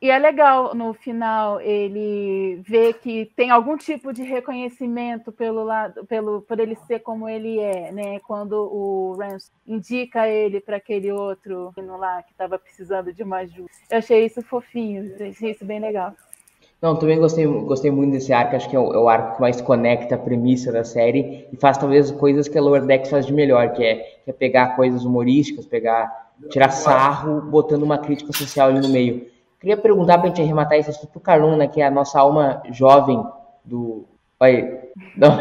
S3: e é legal no final ele ver que tem algum tipo de reconhecimento pelo lado, pelo por ele ser como ele é, né? Quando o Rance indica ele para aquele outro lá que estava precisando de uma ajuda. Eu achei isso fofinho, achei isso bem legal.
S1: Não, também gostei, gostei muito desse arco, acho que é o, é o arco que mais conecta a premissa da série e faz talvez coisas que a Lower Decks faz de melhor, que é, que é pegar coisas humorísticas, pegar, tirar sarro, botando uma crítica social ali no meio. Queria perguntar pra gente arrematar isso pro Carlão, né, que é a nossa alma jovem do... Olha, não,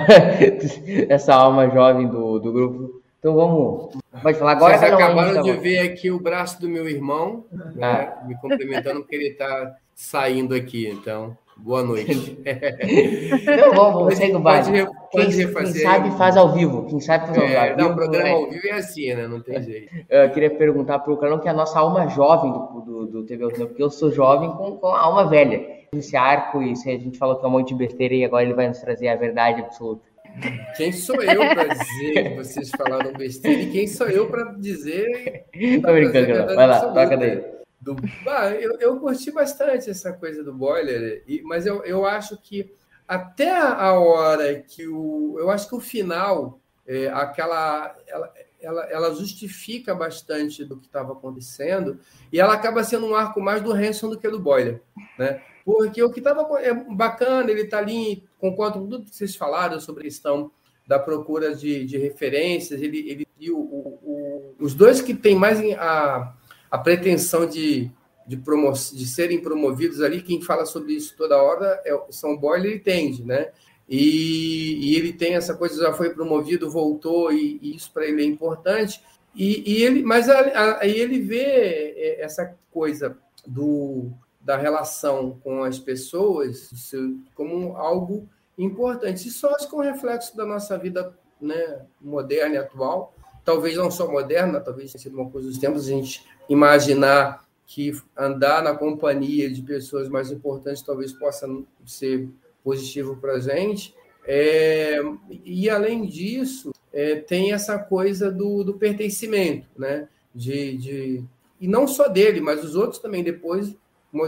S1: essa alma jovem do, do grupo. Então vamos, pode falar agora,
S2: Vocês acabaram
S1: gente
S2: de ver aqui o braço do meu irmão, né, me cumprimentando porque ele está saindo aqui. Então, boa noite.
S1: Não, vamos, segue o baile.
S2: Pode,
S1: Quem, quem sabe faz ao vivo, quem sabe faz ao
S2: É,
S1: vivo.
S2: não, o programa
S1: É.
S2: ao vivo é assim, né? Não tem jeito.
S1: Eu queria perguntar para o Carlão que é a nossa alma jovem do, do, do TV Alternativo, porque eu sou jovem com, com a alma velha. Esse arco, e se a gente falou que é um monte de besteira e agora ele vai nos trazer a verdade absoluta.
S2: Quem sou eu para dizer que vocês falaram besteira e quem sou eu para dizer.
S1: Tô brincando. Vai lá, toca daí.
S2: Do... Ah, eu, eu curti bastante essa coisa do boiler, e, mas eu, eu acho que até a hora que o. Eu acho que o final, é, aquela. Ela, ela, ela justifica bastante do que estava acontecendo e ela acaba sendo um arco mais do Hanson do que do Boiler, né? Porque o que estava é bacana, ele está ali, concordo com tudo que vocês falaram sobre a questão da procura de, de referências, ele, ele e o, o, os dois que têm mais a, a pretensão de, de, promo, de serem promovidos ali, quem fala sobre isso toda hora é, são Boiler e Tende, né? E, e, ele tem essa coisa, já foi promovido, voltou, e, e isso para ele é importante. E, e ele, mas aí ele vê essa coisa do, da relação com as pessoas como algo importante. Isso é um reflexo da nossa vida né, moderna e atual. Talvez não só moderna, talvez tenha sido uma coisa dos tempos, a gente imaginar que andar na companhia de pessoas mais importantes talvez possa ser positivo para a gente. É, e, além disso, é, tem essa coisa do, do pertencimento, né? de, de e não só dele, mas os outros também depois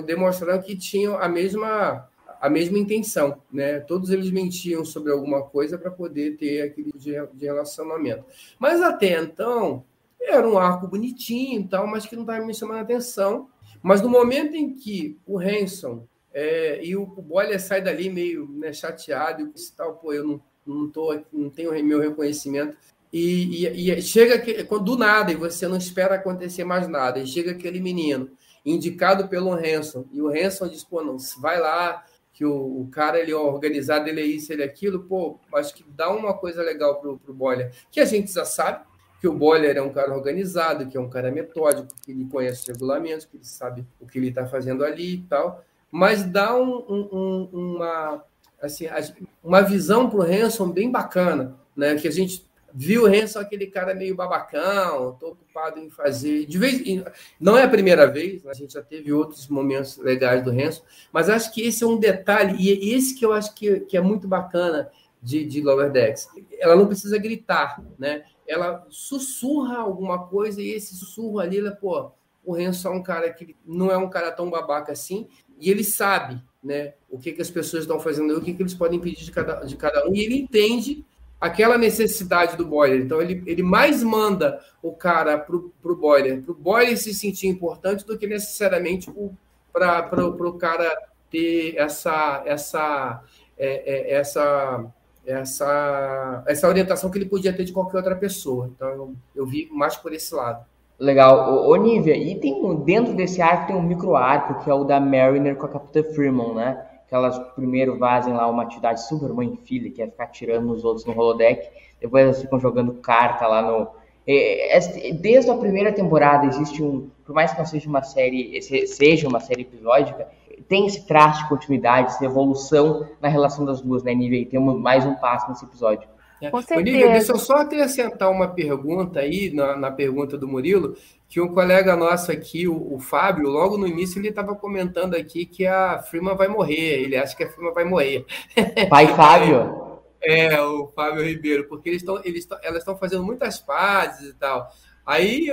S2: demonstraram que tinham a mesma a mesma intenção, né? Todos eles mentiam sobre alguma coisa para poder ter aquele de, relacionamento. Mas até então era um arco bonitinho e tal, mas que não estava me chamando a atenção. Mas no momento em que o Hanson é, e o, o Boiler sai dali meio né, chateado e tal, pô, eu não, não, tô, não tenho meu reconhecimento. E, e, e chega que, do nada, e você não espera acontecer mais nada, e chega aquele menino indicado pelo Hanson, e o Hanson diz, pô, não, vai lá, que o, o, cara ele é organizado, ele é isso, ele é aquilo, pô, acho que dá uma coisa legal pro, pro Boiler, que a gente já sabe, que o Boiler é um cara organizado, que é um cara metódico, que ele conhece os regulamentos, que ele sabe o que ele está fazendo ali e tal, mas dá um, um, uma, assim, uma visão para o Hanson bem bacana, né? que a gente viu o Hanson aquele cara meio babacão, estou ocupado em fazer. De vez não é a primeira vez, a gente já teve outros momentos legais do Hanson, mas acho que esse é um detalhe, e esse que eu acho que, que é muito bacana de, de Lower Decks. Ela não precisa gritar, né? Ela sussurra alguma coisa e esse sussurro ali, ela, pô, o Hanson é um cara que não é um cara tão babaca assim, e ele sabe né, o que, que as pessoas estão fazendo, o que, que eles podem pedir de cada, de cada um, e ele entende aquela necessidade do boiler. Então, ele, ele mais manda o cara para o boiler, para o boiler se sentir importante do que necessariamente para o cara ter essa, essa, é, é, essa, essa, essa orientação que ele podia ter de qualquer outra pessoa. Então, eu, eu vi mais por esse lado.
S1: Legal. Ô, Nívia, e tem dentro desse arco tem um micro arco que é o da Mariner com a Capitã Freeman, né? Que elas primeiro vazem lá uma atividade super mãe filha, que é ficar tirando nos outros no holodeck, depois elas ficam jogando carta lá no. Desde a primeira temporada existe um. Por mais que não seja uma série, seja uma série episódica, tem esse traço de continuidade, essa evolução na relação das duas, né, Nívia? E temos mais um passo nesse episódio.
S2: É. Com. Olivia, deixa eu só acrescentar uma pergunta aí, na, na pergunta do Murilo, que um colega nosso aqui, o, o Fábio, logo no início ele estava comentando aqui que a Freeman vai morrer, ele acha que a Freeman vai morrer.
S1: Pai Fábio?
S2: É, o Fábio Ribeiro, porque eles estão, eles elas estão fazendo muitas pazes e tal. Aí,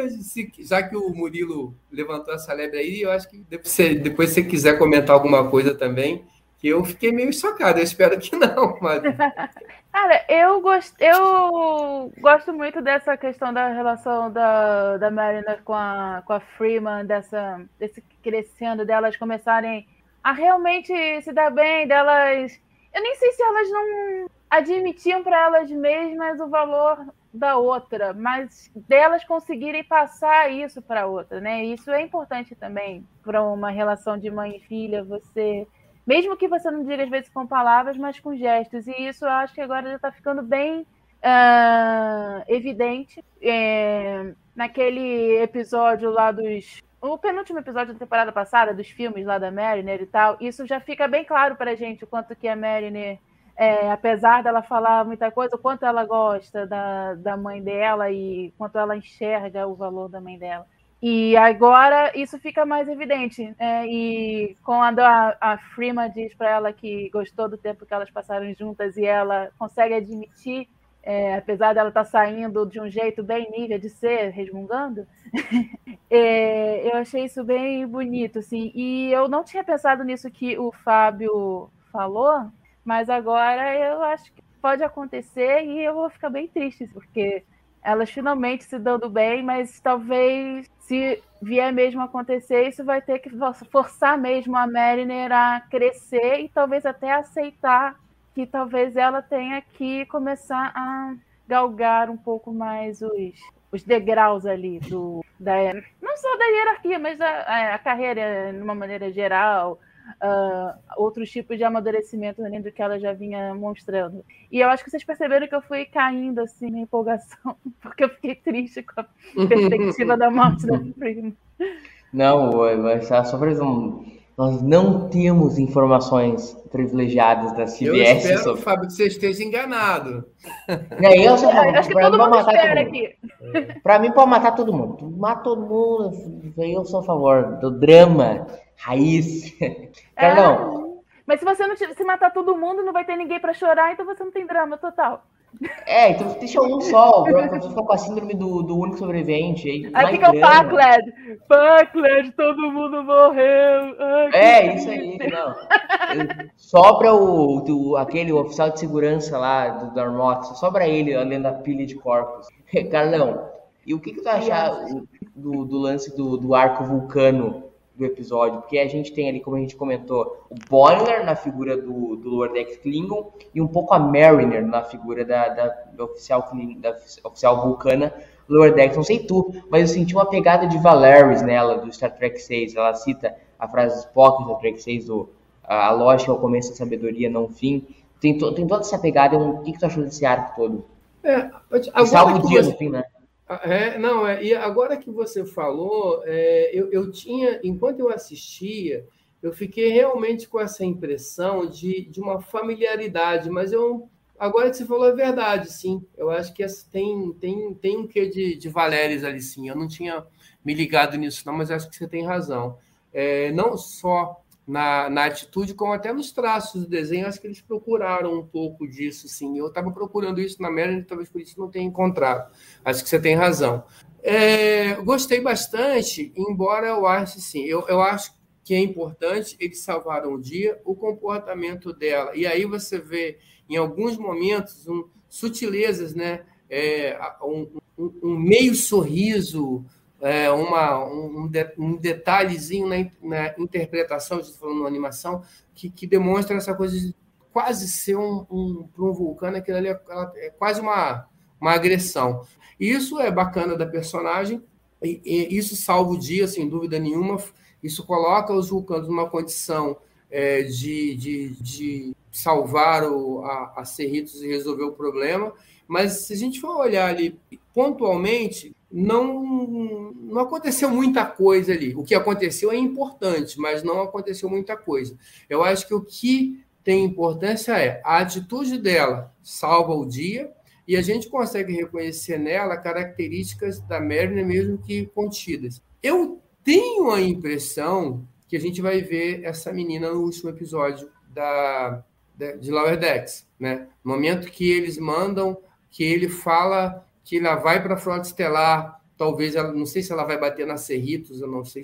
S2: já que o Murilo levantou essa lebre aí, eu acho que depois, depois se você quiser comentar alguma coisa também, que eu fiquei meio chocado, eu espero que não, mas...
S3: Cara, eu gosto, eu gosto muito dessa questão da relação da, da Mariner com a, com a Freeman, dessa, desse crescendo, delas começarem a realmente se dar bem, delas. Eu nem sei se elas não admitiam para elas mesmas o valor da outra, mas delas conseguirem passar isso para outra, né? Isso é importante também para uma relação de mãe e filha, você mesmo que você não diga às vezes com palavras, mas com gestos. E isso eu acho que agora já está ficando bem uh, evidente. É, naquele episódio lá dos. O penúltimo episódio da temporada passada, dos filmes lá da Mariner e tal, isso já fica bem claro para a gente o quanto que a Mariner, é, apesar dela falar muita coisa, o quanto ela gosta da, da mãe dela e quanto ela enxerga o valor da mãe dela. E agora isso fica mais evidente. É, e quando a, a Freeman diz para ela que gostou do tempo que elas passaram juntas e ela consegue admitir, é, apesar dela estar tá saindo de um jeito bem nível de ser, resmungando, é, eu achei isso bem bonito. Assim. E eu não tinha pensado nisso que o Fábio falou, mas agora eu acho que pode acontecer e eu vou ficar bem triste, porque elas finalmente se dando bem, mas talvez se vier mesmo acontecer, isso vai ter que forçar mesmo a Mariner a crescer e talvez até aceitar que talvez ela tenha que começar a galgar um pouco mais os, os degraus ali do da não só da hierarquia, mas a, carreira de uma maneira geral, uh, outros tipos de amadurecimento além do que ela já vinha mostrando. E eu acho que vocês perceberam que eu fui caindo assim na empolgação, porque eu fiquei triste com a perspectiva da morte da prima.
S1: Não, está só para um. Nós não temos informações privilegiadas da CBS. Eu
S2: espero, sobre... Fábio, que você esteja enganado.
S1: É, eu sou
S3: é, acho que todo mundo espera aqui.
S1: Para mim, pode matar todo mundo. Mata todo mundo. Eu sou a favor do drama raiz. Carlão.
S3: É, mas se você não se matar todo mundo, não vai ter ninguém para chorar, então você não tem drama total.
S1: É, então deixa um só, o Broncos fica com a síndrome do, do único sobrevivente. Aí,
S3: Aí fica o Packled. Packled, todo mundo morreu. Ai,
S1: É, isso aí, não. Sobra o, do- aquele oficial de segurança lá do Darmot, sobra ele além da pilha de corpos. Carlão, e o que, que tu acha do, do lance do, do arco vulcano do episódio? Porque a gente tem ali, como a gente comentou, o Boiler na figura do, do Lower Deck Klingon e um pouco a Mariner na figura da, da, da oficial, da oficial vulcana Lower Decks. Não sei tu, mas eu senti uma pegada de Valeris nela, do Star Trek 6. Ela cita a frase Spock do Star Trek 6, do a lógica é o começo da sabedoria, não o fim. Tem, to- tem toda essa pegada. um- O que, que tu achou desse arco todo?
S2: É, agora
S1: salva o dia no fim, né?
S2: Ah, É, não, é, e agora que você falou, é, eu, eu tinha, enquanto eu assistia, eu fiquei realmente com essa impressão de, de uma familiaridade, mas eu, agora que você falou é verdade, sim. Eu acho que essa, tem, tem, tem um quê de, de Valéris ali, sim. Eu não tinha me ligado nisso, não, mas acho que você tem razão. É, não só na, na atitude, como até nos traços do desenho, acho que eles procuraram um pouco disso, sim. Eu estava procurando isso na Maryland, talvez por isso não tenha encontrado. Acho que você tem razão. É, gostei bastante, embora eu ache sim, eu, eu acho que é importante eles salvaram o dia, o comportamento dela. E aí você vê, em alguns momentos, um, sutilezas, né? É, um, um, um meio sorriso, é, uma, um, de- um detalhezinho na, na interpretação, gente tá falando animação, que, que demonstra essa coisa de quase ser um, um, um vulcano, aquilo ali é, é quase uma, uma agressão. Isso é bacana da personagem, e, e isso salva o dia, sem dúvida nenhuma. Isso coloca os vulcanos numa condição é, de, de, de salvar o, a, a Cerritos e resolver o problema. Mas se a gente for olhar ali pontualmente, não, não aconteceu muita coisa ali. O que aconteceu é importante, mas não aconteceu muita coisa. Eu acho que o que tem importância é a atitude dela salva o dia e a gente consegue reconhecer nela características da Mariner mesmo que contidas. Eu tenho a impressão que a gente vai ver essa menina no último episódio da- de Lower Decks, né? No momento que eles mandam, que ele fala que ela vai para a Frota Estelar, talvez ela, não sei se ela vai bater na Cerritos, eu não sei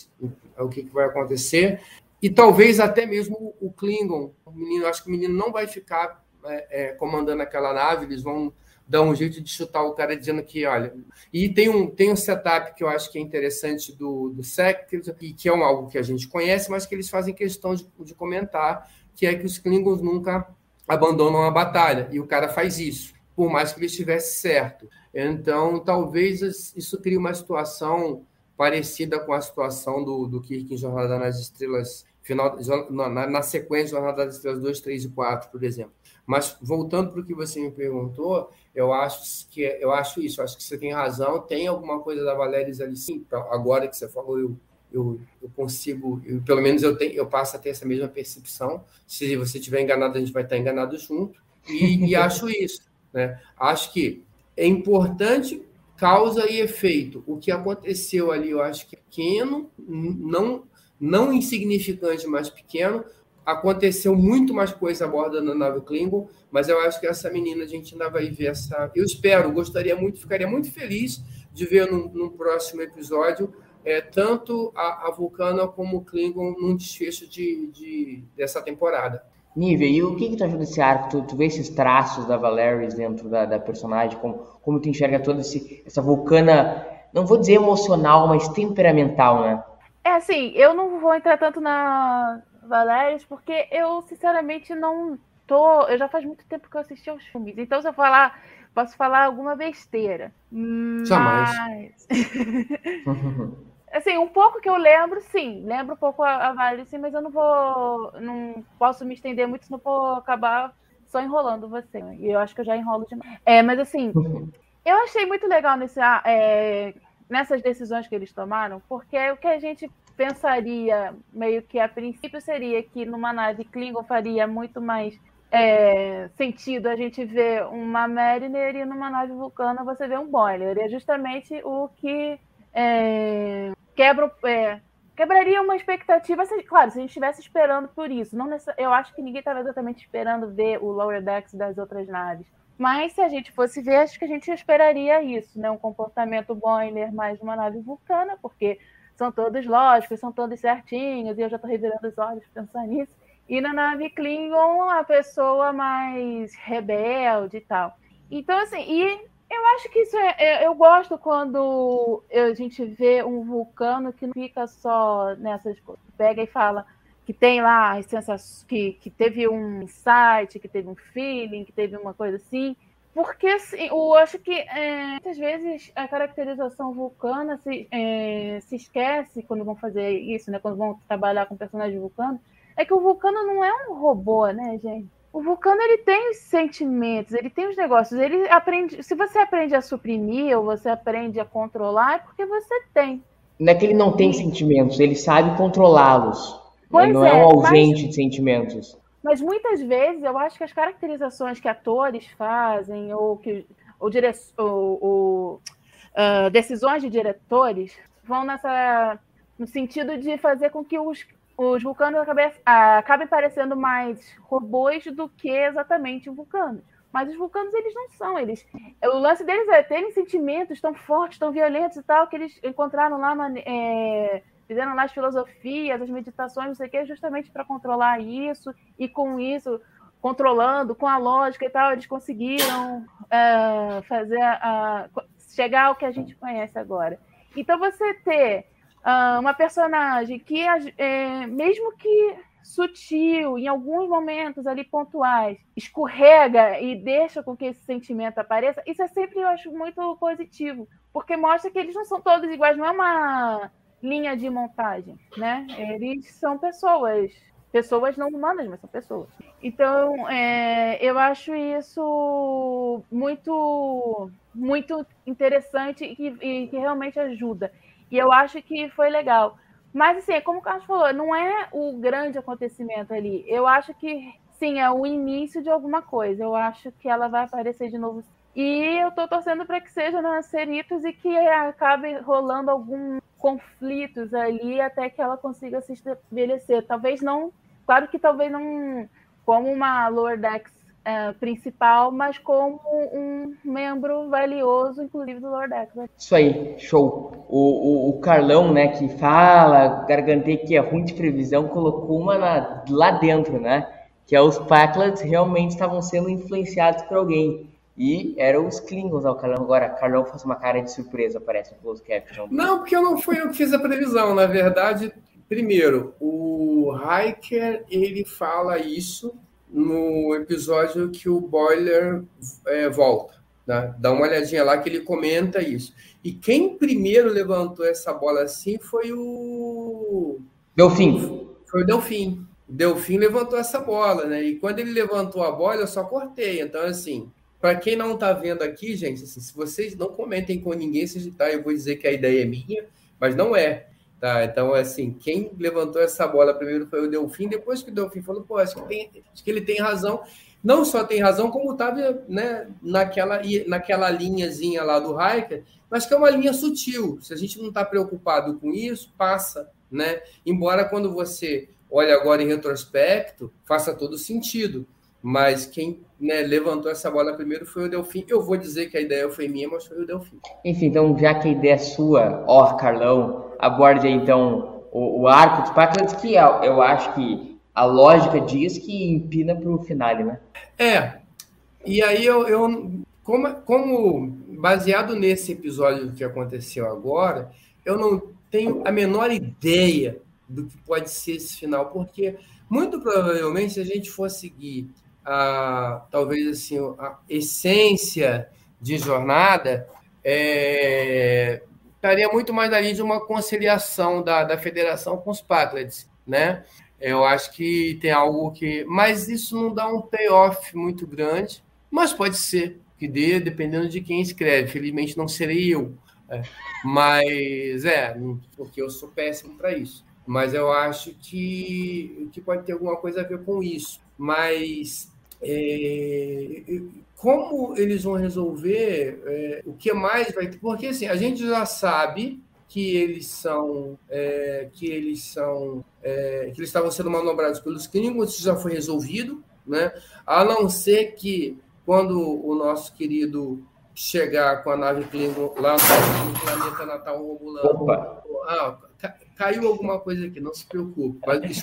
S2: o que, que vai acontecer, e talvez até mesmo o Klingon, o menino, acho que o menino não vai ficar é, é, comandando aquela nave, eles vão dar um jeito de chutar o cara dizendo que, olha. E tem um, tem um setup que eu acho que é interessante do, do SEC, e que é um, algo que a gente conhece, mas que eles fazem questão de, de comentar, que é que os Klingons nunca abandonam a batalha, e o cara faz isso, por mais que ele estivesse certo. Então, talvez isso crie uma situação parecida com a situação do, do Kirk em Jornada nas Estrelas, final, na, na sequência Jornada das Estrelas 2, 3 e 4, por exemplo. Mas voltando para o que você me perguntou, eu acho que eu acho isso, eu acho que você tem razão. Tem alguma coisa da Valéria ali, sim. Então, agora que você falou, eu, eu, eu consigo, eu, pelo menos eu, tenho, eu passo a ter essa mesma percepção. Se você estiver enganado, a gente vai estar enganado junto. E, e acho isso. Né? Acho que é importante causa e efeito. O que aconteceu ali, eu acho que é pequeno, não, não insignificante, mas pequeno. Aconteceu muito mais coisa a bordo da nave Klingon, mas eu acho que essa menina a gente ainda vai ver essa. Eu espero, gostaria muito, ficaria muito feliz de ver num próximo episódio é, tanto a, a Vulcana como o Klingon num desfecho de, de dessa temporada.
S1: Nível, e o que, que tu achou desse arco? Tu, tu vê esses traços da Valeris dentro da, da personagem, como, como tu enxerga toda esse, essa vulcana, não vou dizer emocional, mas temperamental, né?
S3: É assim, eu não vou entrar tanto na Valérios, porque eu, sinceramente, não tô. Eu já faz muito tempo que eu assisti aos filmes. Então, se eu falar, posso falar alguma besteira.
S2: Jamais.
S3: Assim, um pouco que eu lembro, sim. Lembro um pouco a, a Valerie, sim, mas eu não vou. Não posso me estender muito, senão vou acabar só enrolando você. E eu acho que eu já enrolo demais. É, mas assim, eu achei muito legal nesse, é, nessas decisões que eles tomaram, porque o que a gente pensaria, meio que a princípio, seria que numa nave Klingon faria muito mais é, sentido a gente ver uma Mariner e numa nave vulcana você vê um Boiler. É justamente o que é, quebra, é, quebraria uma expectativa. Se, claro, se a gente estivesse esperando por isso. Não necess... Eu acho que ninguém estava exatamente esperando ver o Lower Decks das outras naves. Mas se a gente fosse ver, acho que a gente esperaria isso, né? Um comportamento Boiler mais uma nave vulcana, porque são todos lógicos, são todos certinhos, e eu já estou revirando os olhos pensando nisso. E na nave Klingon, a pessoa mais rebelde e tal. Então, assim, e eu acho que isso é. Eu gosto quando a gente vê um vulcano que não fica só nessas coisas. Pega e fala que tem lá as sensações, que, que teve um insight, que teve um feeling, que teve uma coisa assim. Porque assim, eu acho que é, muitas vezes a caracterização vulcana se, é, se esquece quando vão fazer isso, né? Quando vão trabalhar com personagem vulcano, é que o vulcano não é um robô, né, gente? O vulcano ele tem os sentimentos, ele tem os negócios, ele aprende. Se você aprende a suprimir ou você aprende a controlar, é porque você tem.
S1: Não é que ele não tem sentimentos, ele sabe controlá-los. Ele não é, é um ausente mas... de sentimentos.
S3: Mas muitas vezes eu acho que as caracterizações que atores fazem, ou que ou, dire... ou, ou uh, decisões de diretores, vão nessa no sentido de fazer com que os, os vulcanos uh, acabem parecendo mais robôs do que exatamente vulcanos. Mas os vulcanos, eles não são. eles O lance deles é terem sentimentos tão fortes, tão violentos e tal, que eles encontraram lá é, fizeram lá as filosofias, as meditações, não sei o que, justamente para controlar isso, e com isso, controlando, com a lógica e tal, eles conseguiram uh, fazer a, chegar ao que a gente conhece agora. Então, você ter uh, uma personagem que, é, mesmo que sutil, em alguns momentos ali pontuais, escorrega e deixa com que esse sentimento apareça, isso é sempre, eu acho, muito positivo, porque mostra que eles não são todos iguais, não é uma linha de montagem, né? Eles são pessoas, pessoas não humanas, mas são pessoas. Então, é, eu acho isso muito, muito interessante e que, e que, realmente ajuda. E eu acho que foi legal. Mas, assim, como o Carlos falou, não é o grande acontecimento ali. Eu acho que, sim, é o início de alguma coisa. Eu acho que ela vai aparecer de novo. E eu tô torcendo para que seja nas Ceritos e que acabe rolando algum conflitos ali até que ela consiga se estabelecer. Talvez não, claro que talvez não como uma Lordex é, principal, mas como um membro valioso, inclusive do Lordex. Né?
S1: Isso aí, show. O, o, o, Carlão, né, que fala, gargantei que é ruim de previsão, colocou uma na, lá dentro, né? Que é os Packlets realmente estavam sendo influenciados por alguém. E eram os Klingons ao Carlão. Agora, Carlão faz uma cara de surpresa, parece um close caption.
S2: Não, porque eu não fui eu que fiz a previsão. Na verdade, primeiro, o Hiker ele fala isso no episódio que o Boiler é, volta. Né? Dá uma olhadinha lá que ele comenta isso. E quem primeiro levantou essa bola assim foi o.
S1: Delfim.
S2: Foi o Delfim. O Delfim levantou essa bola, né? E quando ele levantou a bola, eu só cortei. Então, assim, para quem não está vendo aqui, gente, assim, se vocês não comentem com ninguém, tá, eu vou dizer que a ideia é minha, mas não é. Tá? Então, assim, quem levantou essa bola primeiro foi o Delfim, depois que o Delfim falou, pô, acho que, tem, acho que ele tem razão. Não só tem razão, como estava né, naquela, naquela linhazinha lá do Hiker, mas que é uma linha sutil. Se a gente não está preocupado com isso, passa. Né? Embora quando você olha agora em retrospecto, faça todo sentido mas quem né, levantou essa bola primeiro foi o Delfim. Eu vou dizer que a ideia foi minha, mas foi o Delfim.
S1: Enfim, então, já que a ideia é sua, ó, Carlão, aborde então o, o arco dos Packlands, que é, eu acho que a lógica diz que empina para o final, né?
S2: É. E aí eu, eu como, como baseado nesse episódio que aconteceu agora, eu não tenho a menor ideia do que pode ser esse final, porque muito provavelmente se a gente for seguir a, talvez assim, a essência de jornada, é, estaria muito mais ali de uma conciliação da, da federação com os Packlets, né? Eu acho que tem algo que. Mas isso não dá um payoff muito grande, mas pode ser que dê, dependendo de quem escreve. Felizmente não serei eu. É. Mas é, porque eu sou péssimo para isso. Mas eu acho que, que pode ter alguma coisa a ver com isso. Mas é, como eles vão resolver? É, o que mais vai ter? Porque assim, a gente já sabe que eles são é, que eles são é, que eles estavam sendo manobrados pelos Klingons, isso já foi resolvido, né? A não ser que quando o nosso querido chegar com a nave Klingon lá no planeta natal Romulano. Ah, ca- caiu alguma coisa aqui, não se preocupe. Mas.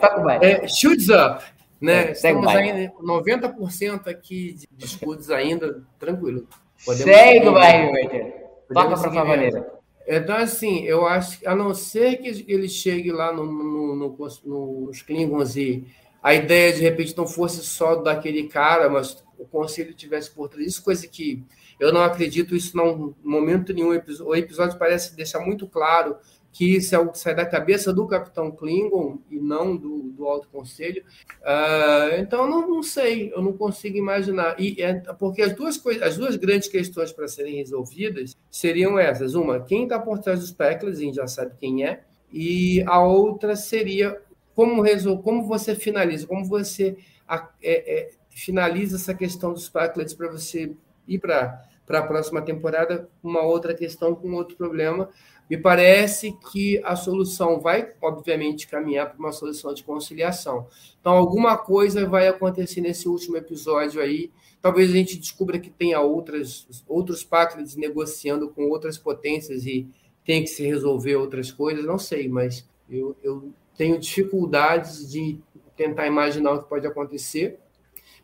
S1: Toca o baile.
S2: é, shoots up, né?
S1: É,
S2: Estamos ainda 90% aqui de, escudos ainda, tranquilo. Podemos
S1: Segue o baile. Toca pra
S2: seguir
S1: Favaneira.
S2: Então, assim, eu acho que, a não ser que ele chegue lá no, no- no- no- nos Klingons e a ideia, de repente, não fosse só daquele cara, mas o conselho tivesse por trás disso, coisa que eu não acredito, isso não, momento nenhum. O episódio parece deixar muito claro que isso é algo que sai da cabeça do Capitão Klingon e não do, do Alto Conselho. Ah, então, eu não, não sei, eu não consigo imaginar. E é, porque as duas, coisas, as duas grandes questões para serem resolvidas seriam essas. Uma, quem está por trás dos Peclas, a gente já sabe quem é. E a outra seria como, resol, como você finaliza, como você a- é, é, finaliza essa questão dos Peclas para você ir para a próxima temporada uma outra questão, com outro problema. Me parece que a solução vai, obviamente, caminhar para uma solução de conciliação. Então, alguma coisa vai acontecer nesse último episódio aí. Talvez a gente descubra que tenha outras, outros Packers negociando com outras potências e tem que se resolver outras coisas. Não sei, mas eu, eu tenho dificuldades de tentar imaginar o que pode acontecer.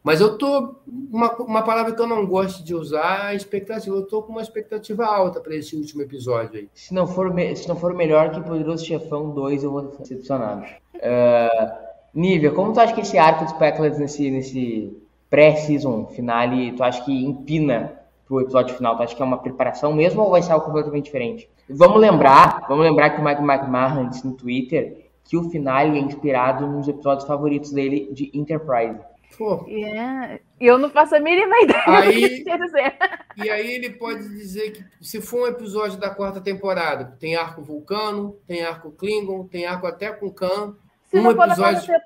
S2: Mas eu tô uma, uma palavra que eu não gosto de usar é expectativa. Eu tô com uma expectativa alta para esse último episódio aí.
S1: Se não for, se não for melhor que Poderoso Chefão 2, eu vou ficar decepcionado. Uh, Nívia, como tu acha que esse arco dos Pecklets nesse, nesse pré-season finale, tu acha que empina pro episódio final? Tu acha que é uma preparação mesmo ou vai ser algo completamente diferente? Vamos lembrar, vamos lembrar que o Mike McMahon disse no Twitter que o finale é inspirado nos episódios favoritos dele de Enterprise.
S2: Pô,
S3: E é- eu não faço a mínima ideia
S2: Aí-
S3: do que quer dizer.
S2: E aí ele pode dizer que se for um episódio da quarta temporada, tem arco Vulcano, tem arco Klingon, tem arco até com Khan.
S3: Se
S2: Um
S3: não for da
S2: episódio-
S3: quarta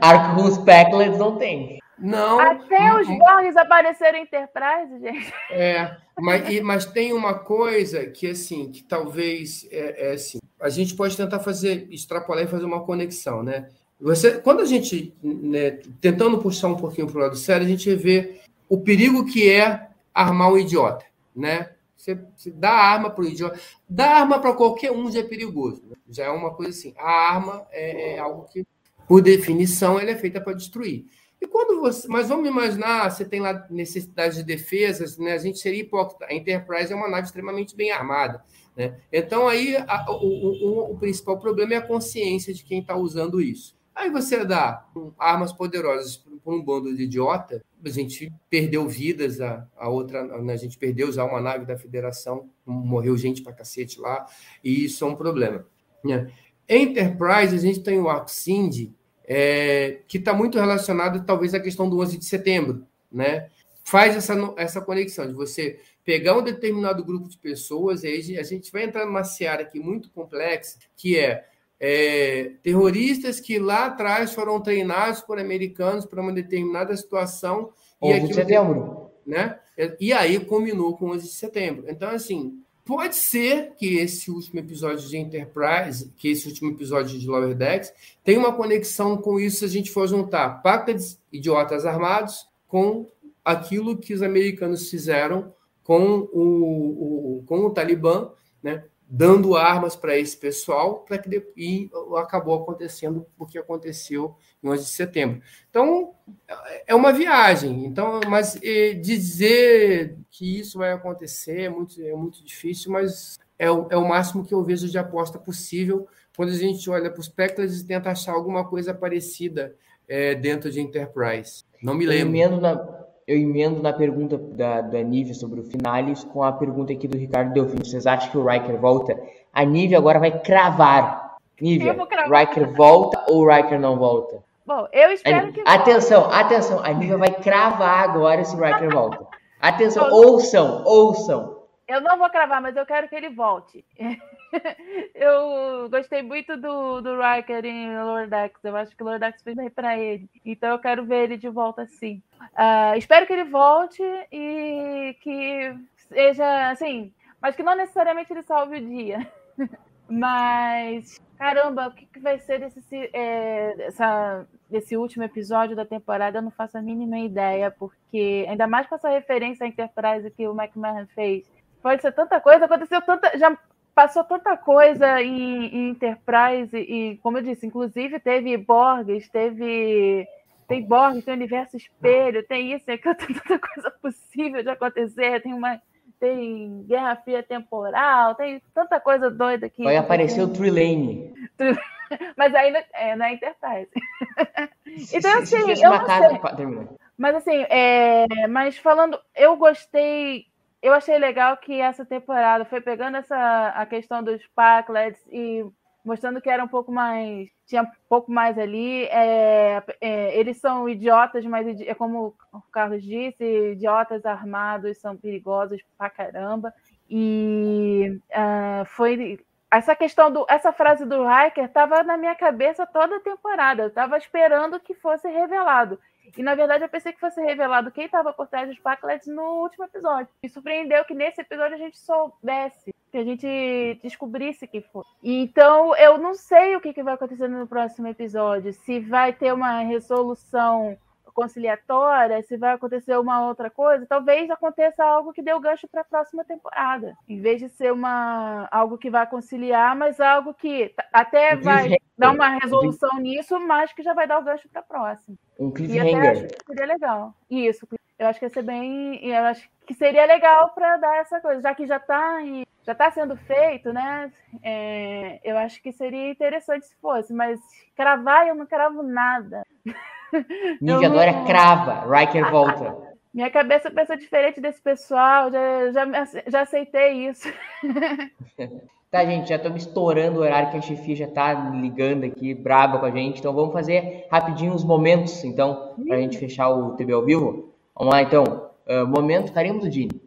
S1: Arco com os Pecklets não tem.
S2: Não.
S3: Até os Borgs aparecerem em Enterprise, gente.
S2: É, mas, e- mas tem uma coisa que assim, que talvez é, é assim, a gente pode tentar fazer, extrapolar e fazer uma conexão, né? Você, quando a gente, né, tentando puxar um pouquinho para o lado sério, a gente vê o perigo que é armar um idiota, né? Você, você dá arma para o idiota, dá arma para qualquer um já é perigoso. né? Já é uma coisa assim. A arma é, é algo que, por definição, ela é feita para destruir. E quando você. Mas vamos imaginar, você tem lá necessidade de defesas, né? A gente seria hipócrita. A Enterprise é uma nave extremamente bem armada. Né? Então, aí, a- o, o- o- principal problema é a consciência de quem está usando isso. Aí você dá armas poderosas para um bando de idiota, a gente perdeu vidas, a, a outra, né? a gente perdeu já uma nave da Federação, morreu gente pra cacete lá, e isso é um problema. né? Enterprise, a gente tem o Cindy, é, que está muito relacionado, talvez, à questão do 11 de setembro, né? Faz essa, essa conexão de você pegar um determinado grupo de pessoas, e aí a gente vai entrar numa seara aqui muito complexa, que é, é, terroristas que lá atrás foram treinados por americanos para uma determinada situação. e
S1: 11 de
S2: aquilo-
S1: setembro.
S2: né? E aí combinou com 11 de setembro. Então, assim, pode ser que esse último episódio de Enterprise, que esse último episódio de Lower Decks, tenha uma conexão com isso se a gente for juntar Packers idiotas armados com aquilo que os americanos fizeram com o, o- com o Talibã, né? Dando armas para esse pessoal, para que e acabou acontecendo o que aconteceu em 11 de setembro. Então, é uma viagem. Então, mas dizer que isso vai acontecer é muito, é muito difícil, mas é o, é o máximo que eu vejo de aposta possível quando a gente olha para os Pecklers e tenta achar alguma coisa parecida eh, dentro de Enterprise. Não me lembro.
S1: emendo na, eu emendo na pergunta da, da Nive sobre o Finales com a pergunta aqui do Ricardo Delfim. Vocês acham que o Riker volta? A Nive agora vai cravar.
S3: Cravar.
S1: Riker volta ou o Riker não volta?
S3: Bom, eu espero que.
S1: Atenção, atenção. A Nívia vai cravar agora se o Riker volta. Atenção, ouçam, ouçam.
S3: Eu não vou cravar, mas eu quero que ele volte. eu gostei muito do, do Riker em Decks. Eu acho que o Decks fez bem pra ele. Então eu quero ver ele de volta sim. Ah, espero que ele volte e que seja assim, mas que não necessariamente ele salve o dia. Mas, caramba, o que, que vai ser desse, é, dessa, desse último episódio da temporada? Eu não faço a mínima ideia, porque, ainda mais com essa referência à Enterprise que o McMahon fez, pode ser tanta coisa, aconteceu tanta. Já passou tanta coisa em, em Enterprise, e, como eu disse, inclusive teve Borges, teve tem Borges, tem universo espelho, tem isso, tem aquilo, tem tanta coisa possível de acontecer, tem uma tem Guerra Fria temporal, tem tanta coisa doida que.
S1: Vai aparecer o Trilane.
S3: Mas aí é na Enterprise. então, assim, eu não sei. Mas assim, é... mas falando, eu gostei, eu achei legal que essa temporada foi pegando essa a questão dos Packlets e mostrando que era um pouco mais. Tinha um pouco mais ali. É, é, eles são idiotas, mas é como o Carlos disse, idiotas armados são perigosos pra caramba. E uh, foi. Essa questão do. Essa frase do Hiker estava na minha cabeça toda a temporada. Eu estava esperando que fosse revelado. E na verdade eu pensei que fosse revelado quem estava por trás dos Packlets no último episódio. Me surpreendeu que nesse episódio a gente soubesse, que a gente descobrisse que foi. Então eu não sei o que, que vai acontecer no próximo episódio. Se vai ter uma resolução conciliatória, se vai acontecer uma outra coisa, talvez aconteça algo que dê o gancho para a próxima temporada. Em vez de ser uma algo que vai conciliar, mas algo que até vai dar uma resolução nisso, mas que já vai dar o gancho para a próxima.
S1: Um cliffhanger.
S3: seria legal. Isso, eu acho que ia ser bem. Eu acho que seria legal para dar essa coisa, já que já está já tá sendo feito, né? É, eu acho que seria interessante se fosse, mas cravar eu não cravo nada.
S1: Nick agora não... crava, Riker volta.
S3: Minha cabeça pensa diferente desse pessoal, já, já, já aceitei isso.
S1: tá, gente, já estamos estourando o horário que a chefia já tá ligando aqui, braba com a gente. Então vamos fazer rapidinho os momentos, então, para a gente fechar o TV ao vivo. Vamos lá, então. Uh, momento carimbo do Dini.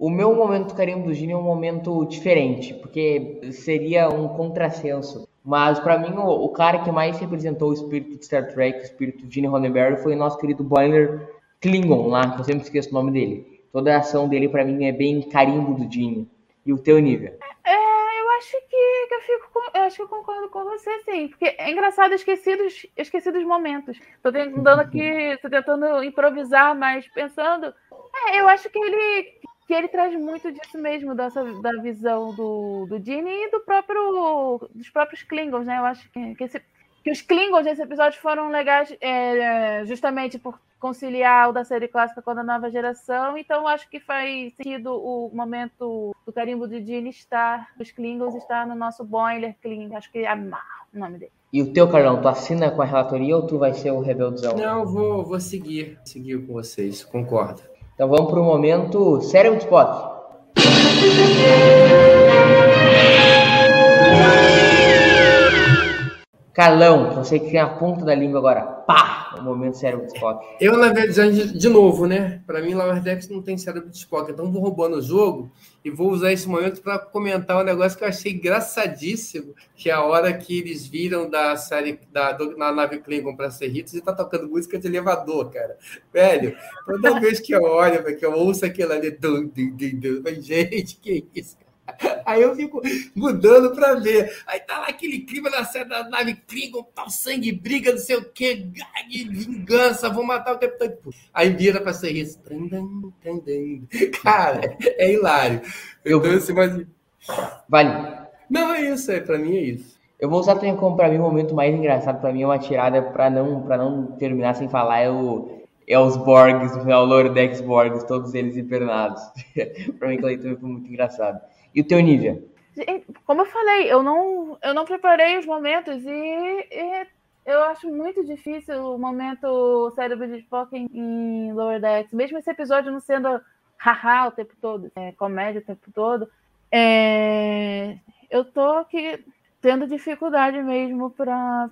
S1: O meu momento carinho do Gini é um momento diferente, porque seria um contrassenso. Mas para mim o, o, cara que mais representou o espírito de Star Trek, o espírito de Gene Roddenberry, foi o nosso querido Boiler Klingon lá, que eu sempre esqueço o nome dele. Toda a ação dele para mim é bem carimbo do Gene. E o teu nível?
S3: É, eu acho que, que eu fico com, eu acho que eu concordo com você, sim. Porque é engraçado, esqueci dos, esqueci dos momentos. Tô tentando aqui, tô tentando improvisar, mas pensando. É, eu acho que ele que ele traz muito disso mesmo, dessa, da visão do, do Gene e do próprio, dos próprios Klingons, né? Eu acho que, que, esse, que os Klingons nesse episódio foram legais é, justamente por conciliar o da série clássica com a da nova geração, então acho que faz sentido o momento do carimbo de Gene estar, os Klingons estar no nosso Boiler Klingon, acho que é Amar o nome dele.
S1: E o teu, Carlão, tu assina com a relatoria ou tu vai ser o rebeldzão?
S2: Não, vou, vou seguir, seguir com vocês, concordo.
S1: Então vamos para o momento cérebro de Spock. Carlão, você que tem a ponta da língua agora. Pá! O momento cérebro de Spock.
S2: Eu, na verdade, de novo, né? Para mim, Lower Decks não tem cérebro de Spock. Então, vou roubando o jogo e vou usar esse momento para comentar um negócio que eu achei engraçadíssimo, que é a hora que eles viram da série da, do, na nave Klingon para ser Ritos e tá tocando música de elevador, cara. Velho, toda vez que eu olho, que eu ouço aquilo ali, dum, dum, dum, gente, que isso, Aí eu fico mudando para ver. Aí tá lá aquele clima da, da nave Klingon, tal sangue, briga, não sei o que, vingança, vou matar o capitão. Aí vira para ser isso. Cara, é hilário. Eu então, assim, mas...
S1: Vale.
S2: Não, é isso, é, para mim é isso.
S1: Eu vou usar também como para mim o momento mais engraçado para mim é uma tirada para não para não terminar sem falar é o é os Borgs, o final Lordex Borgs, todos eles hibernados. para mim também foi muito engraçado. E o teu nível?
S3: Como eu falei, eu não, eu não preparei os momentos e, e eu acho muito difícil o momento cérebro de Spock em, em Lower Decks. Mesmo esse episódio não sendo haha o tempo todo, é, comédia o tempo todo, é, eu tô aqui tendo dificuldade mesmo para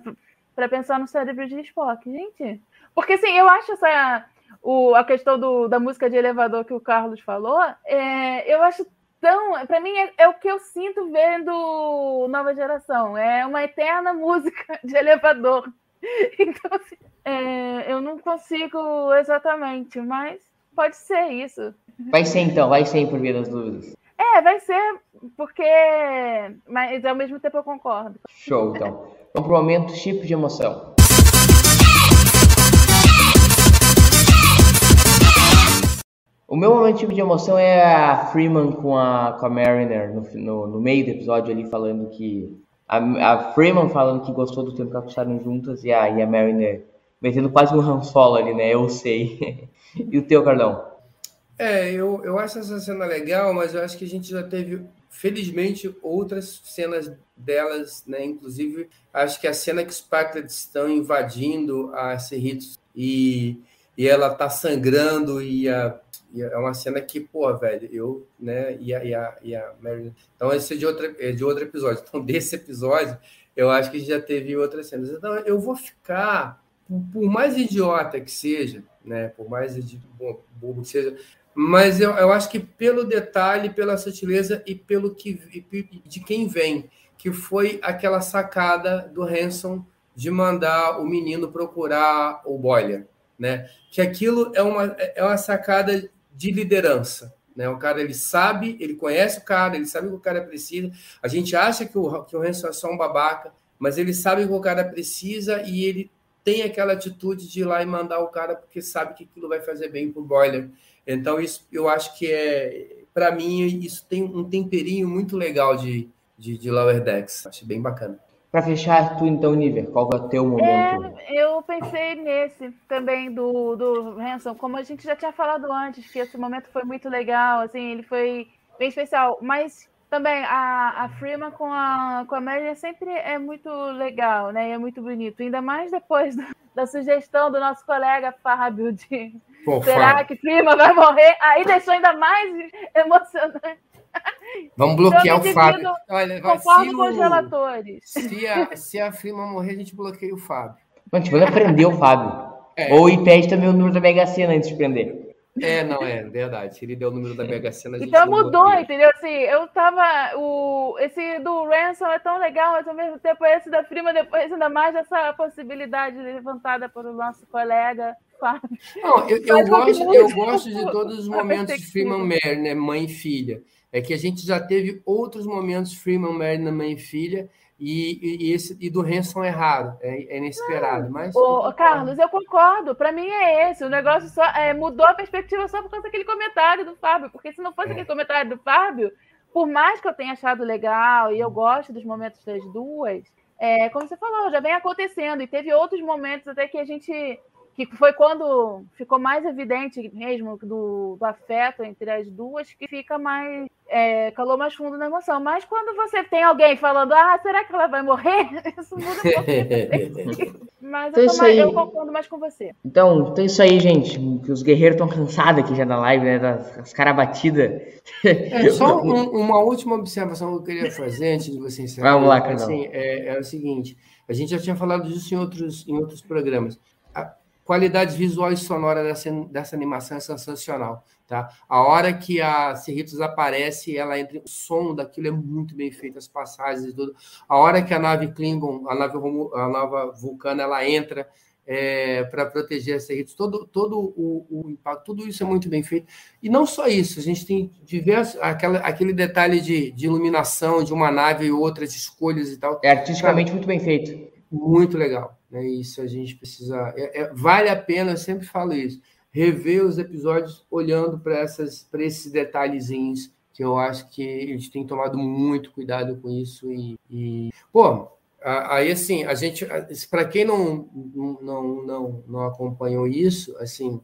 S3: pensar no cérebro de Spock. Gente, porque assim, eu acho essa. O, a questão do, da música de elevador que o Carlos falou, é, eu acho então, para mim, é, é, o que eu sinto vendo Nova Geração. É uma eterna música de elevador. Então, assim, é, eu não consigo exatamente, mas pode ser isso.
S1: Vai ser então, vai ser por via das dúvidas.
S3: É, vai ser, porque. Mas ao mesmo tempo eu concordo.
S1: Show, então. Vamos pro momento chip de emoção. O meu momento de emoção é a Freeman com a, com a Mariner no, no, no meio do episódio ali falando que. A, a Freeman falando que gostou do tempo que elas passaram juntas e a, e a Mariner metendo quase um Han Solo ali, né? Eu sei. e o teu, Carlão?
S2: É, eu, eu acho essa cena legal, mas eu acho que a gente já teve, felizmente, outras cenas delas, né? Inclusive, acho que a cena que os Patriots estão invadindo a Cerritos e, e ela tá sangrando e, a, e é uma cena que, pô, velho, eu, né, e a, e a, e a Mary... Então, esse é de, outra, é de outro episódio. Então, desse episódio, eu acho que já teve outras cenas. Então, eu vou ficar, por, mais idiota que seja, né, por mais bobo que seja, mas eu, eu acho que pelo detalhe, pela sutileza e pelo que de quem vem, que foi aquela sacada do Hanson de mandar o menino procurar o Boiler, né? Que aquilo é uma, é uma sacada de liderança, né? O cara ele sabe, ele conhece o cara, ele sabe o que o cara precisa. A gente acha que o, que o Hanson é só um babaca, mas ele sabe o que o cara precisa e ele tem aquela atitude de ir lá e mandar o cara porque sabe que aquilo vai fazer bem para o Boiler. Então, isso eu acho que é, para mim, isso tem um temperinho muito legal de, de, de Lower Decks. Acho bem bacana.
S1: Para fechar, tu então, Niver, qual é o teu momento?
S3: É, eu pensei nesse também do, do Hanson, como a gente já tinha falado antes, que esse momento foi muito legal, assim, ele foi bem especial, mas também a, a Freeman com a, com a Mary sempre é muito legal, né? E é muito bonito, ainda mais depois da, da sugestão do nosso colega Fábio de Pô, será Fábio. que Freeman vai morrer? Aí deixou ainda mais emocionante.
S2: Vamos bloquear o Fábio.
S3: Olha, conforme com os relatores.
S2: Se a, se a Freeman morrer, a gente bloqueia o Fábio.
S1: Mas tipo, vai prender o Fábio. É. Ou impede também o número da Mega Sena antes de prender.
S2: É, não, é verdade. Ele deu o número da Mega Sena, a gente
S3: Então mudou, entendeu? Assim, eu tava. O, esse do Ransom é tão legal, mas ao mesmo tempo esse da Prima, depois ainda mais essa possibilidade levantada pelo nosso colega. Fábio.
S2: Não, eu, eu gosto, eu gosto de todos os momentos de Freeman Mary, né? Mãe e filha. É que a gente já teve outros momentos Freeman Mary na mãe e filha, e, e, esse, e do Hanson é raro, é, é inesperado. Mas
S3: Ô, Carlos, eu concordo. Para mim é esse. O negócio só é, mudou a perspectiva só por causa daquele comentário do Fábio. Porque se não fosse é. aquele comentário do Fábio, por mais que eu tenha achado legal e eu gosto dos momentos das duas, é, como você falou, já vem acontecendo. E teve outros momentos até que a gente que foi quando ficou mais evidente mesmo do, do afeto entre as duas, que fica mais. É, calou mais fundo na emoção. Mas quando você tem alguém falando, ah, será que ela vai morrer? Isso muda um pouquinho. Mas então, eu, mais, eu, concordo mais com você.
S1: Então, então isso aí, gente. Que os guerreiros estão cansados aqui já na live, né? Das, das caras batidas.
S2: É, só um, uma última observação que eu queria fazer antes de você encerrar.
S1: Vamos lá, cara.
S2: Assim, é, é o seguinte: a gente já tinha falado disso em outros, em outros programas qualidade visual e sonora dessa, dessa animação é sensacional, tá? A hora que a Cerritos aparece, ela entra, o som daquilo é muito bem feito, as passagens e tudo. A hora que a nave Klingon, a nave, a nova Vulcana, ela entra é, para proteger a Cerritos, todo, todo o, o, impacto, tudo isso é muito bem feito. E não só isso, a gente tem diversos, aquela, aquele detalhe de, de iluminação de uma nave e outras escolhas e tal.
S1: É artisticamente muito bem feito.
S2: Muito legal. Né? Isso a gente precisa. É, é, vale a pena, eu sempre falo isso, rever os episódios olhando para esses detalhezinhos que eu acho que gente tem tomado muito cuidado com isso. E, e... pô, aí assim, a gente, para quem não, não, não, não acompanhou isso, assim,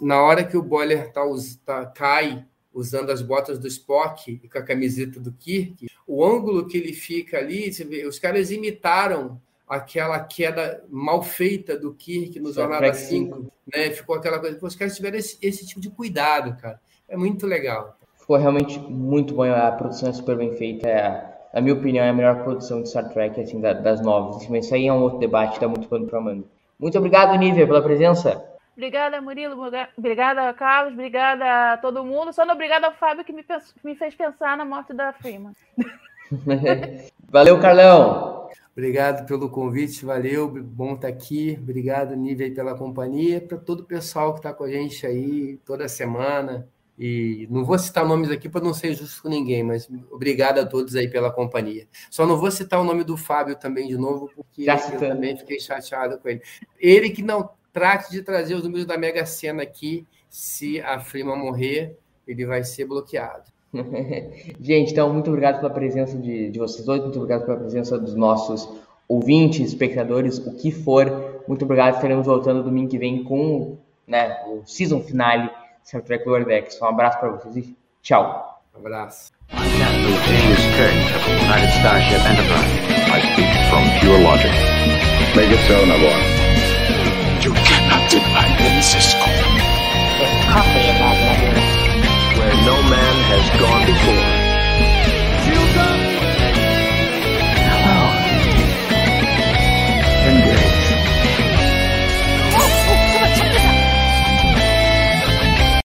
S2: na hora que o Boiler tá, tá, cai usando as botas do Spock e com a camiseta do Kirk, o ângulo que ele fica ali, vê, os caras imitaram aquela queda mal feita do Kirk no Jornada 5, né? Ficou aquela coisa, os caras tiveram esse, esse, tipo de cuidado, cara. É muito legal.
S1: Ficou realmente muito bom, a produção é super bem feita, é, na minha opinião, é a melhor produção de Star Trek, assim, das novas. Mas isso aí é um outro debate, dá muito pano pra manga. Muito obrigado, Nívia, pela presença.
S3: Obrigada, Murilo. Obrigada, Carlos. Obrigada a todo mundo. Só não obrigada ao Fábio que me, que me fez pensar na morte da Freeman.
S1: Valeu, Carlão.
S2: Obrigado pelo convite, valeu, bom estar aqui. Obrigado, Nívia, pela companhia. Para todo o pessoal que está com a gente aí toda semana. E não vou citar nomes aqui para não ser justo com ninguém, mas obrigado a todos aí pela companhia. Só não vou citar o nome do Fábio também de novo, porque
S1: Já
S2: eu também fiquei chateado com ele. Ele que não trate de trazer os números da Mega Sena aqui, se a Frima morrer, ele vai ser bloqueado.
S1: Gente, então, muito obrigado pela presença de, de vocês dois, muito obrigado pela presença dos nossos ouvintes, espectadores, o que for. Muito obrigado, estaremos voltando domingo que vem com né, o season finale Star Trek Lower Decks. Um abraço para vocês e tchau.
S2: Um abraço.
S4: Captain James Kirk of the United Starship Enterprise. I speak from pure logic.
S5: Make it so, Nabor.
S6: You cannot deny me, Cisco.
S7: There's coffee in that letter.
S4: Where no man has gone before. Hello. And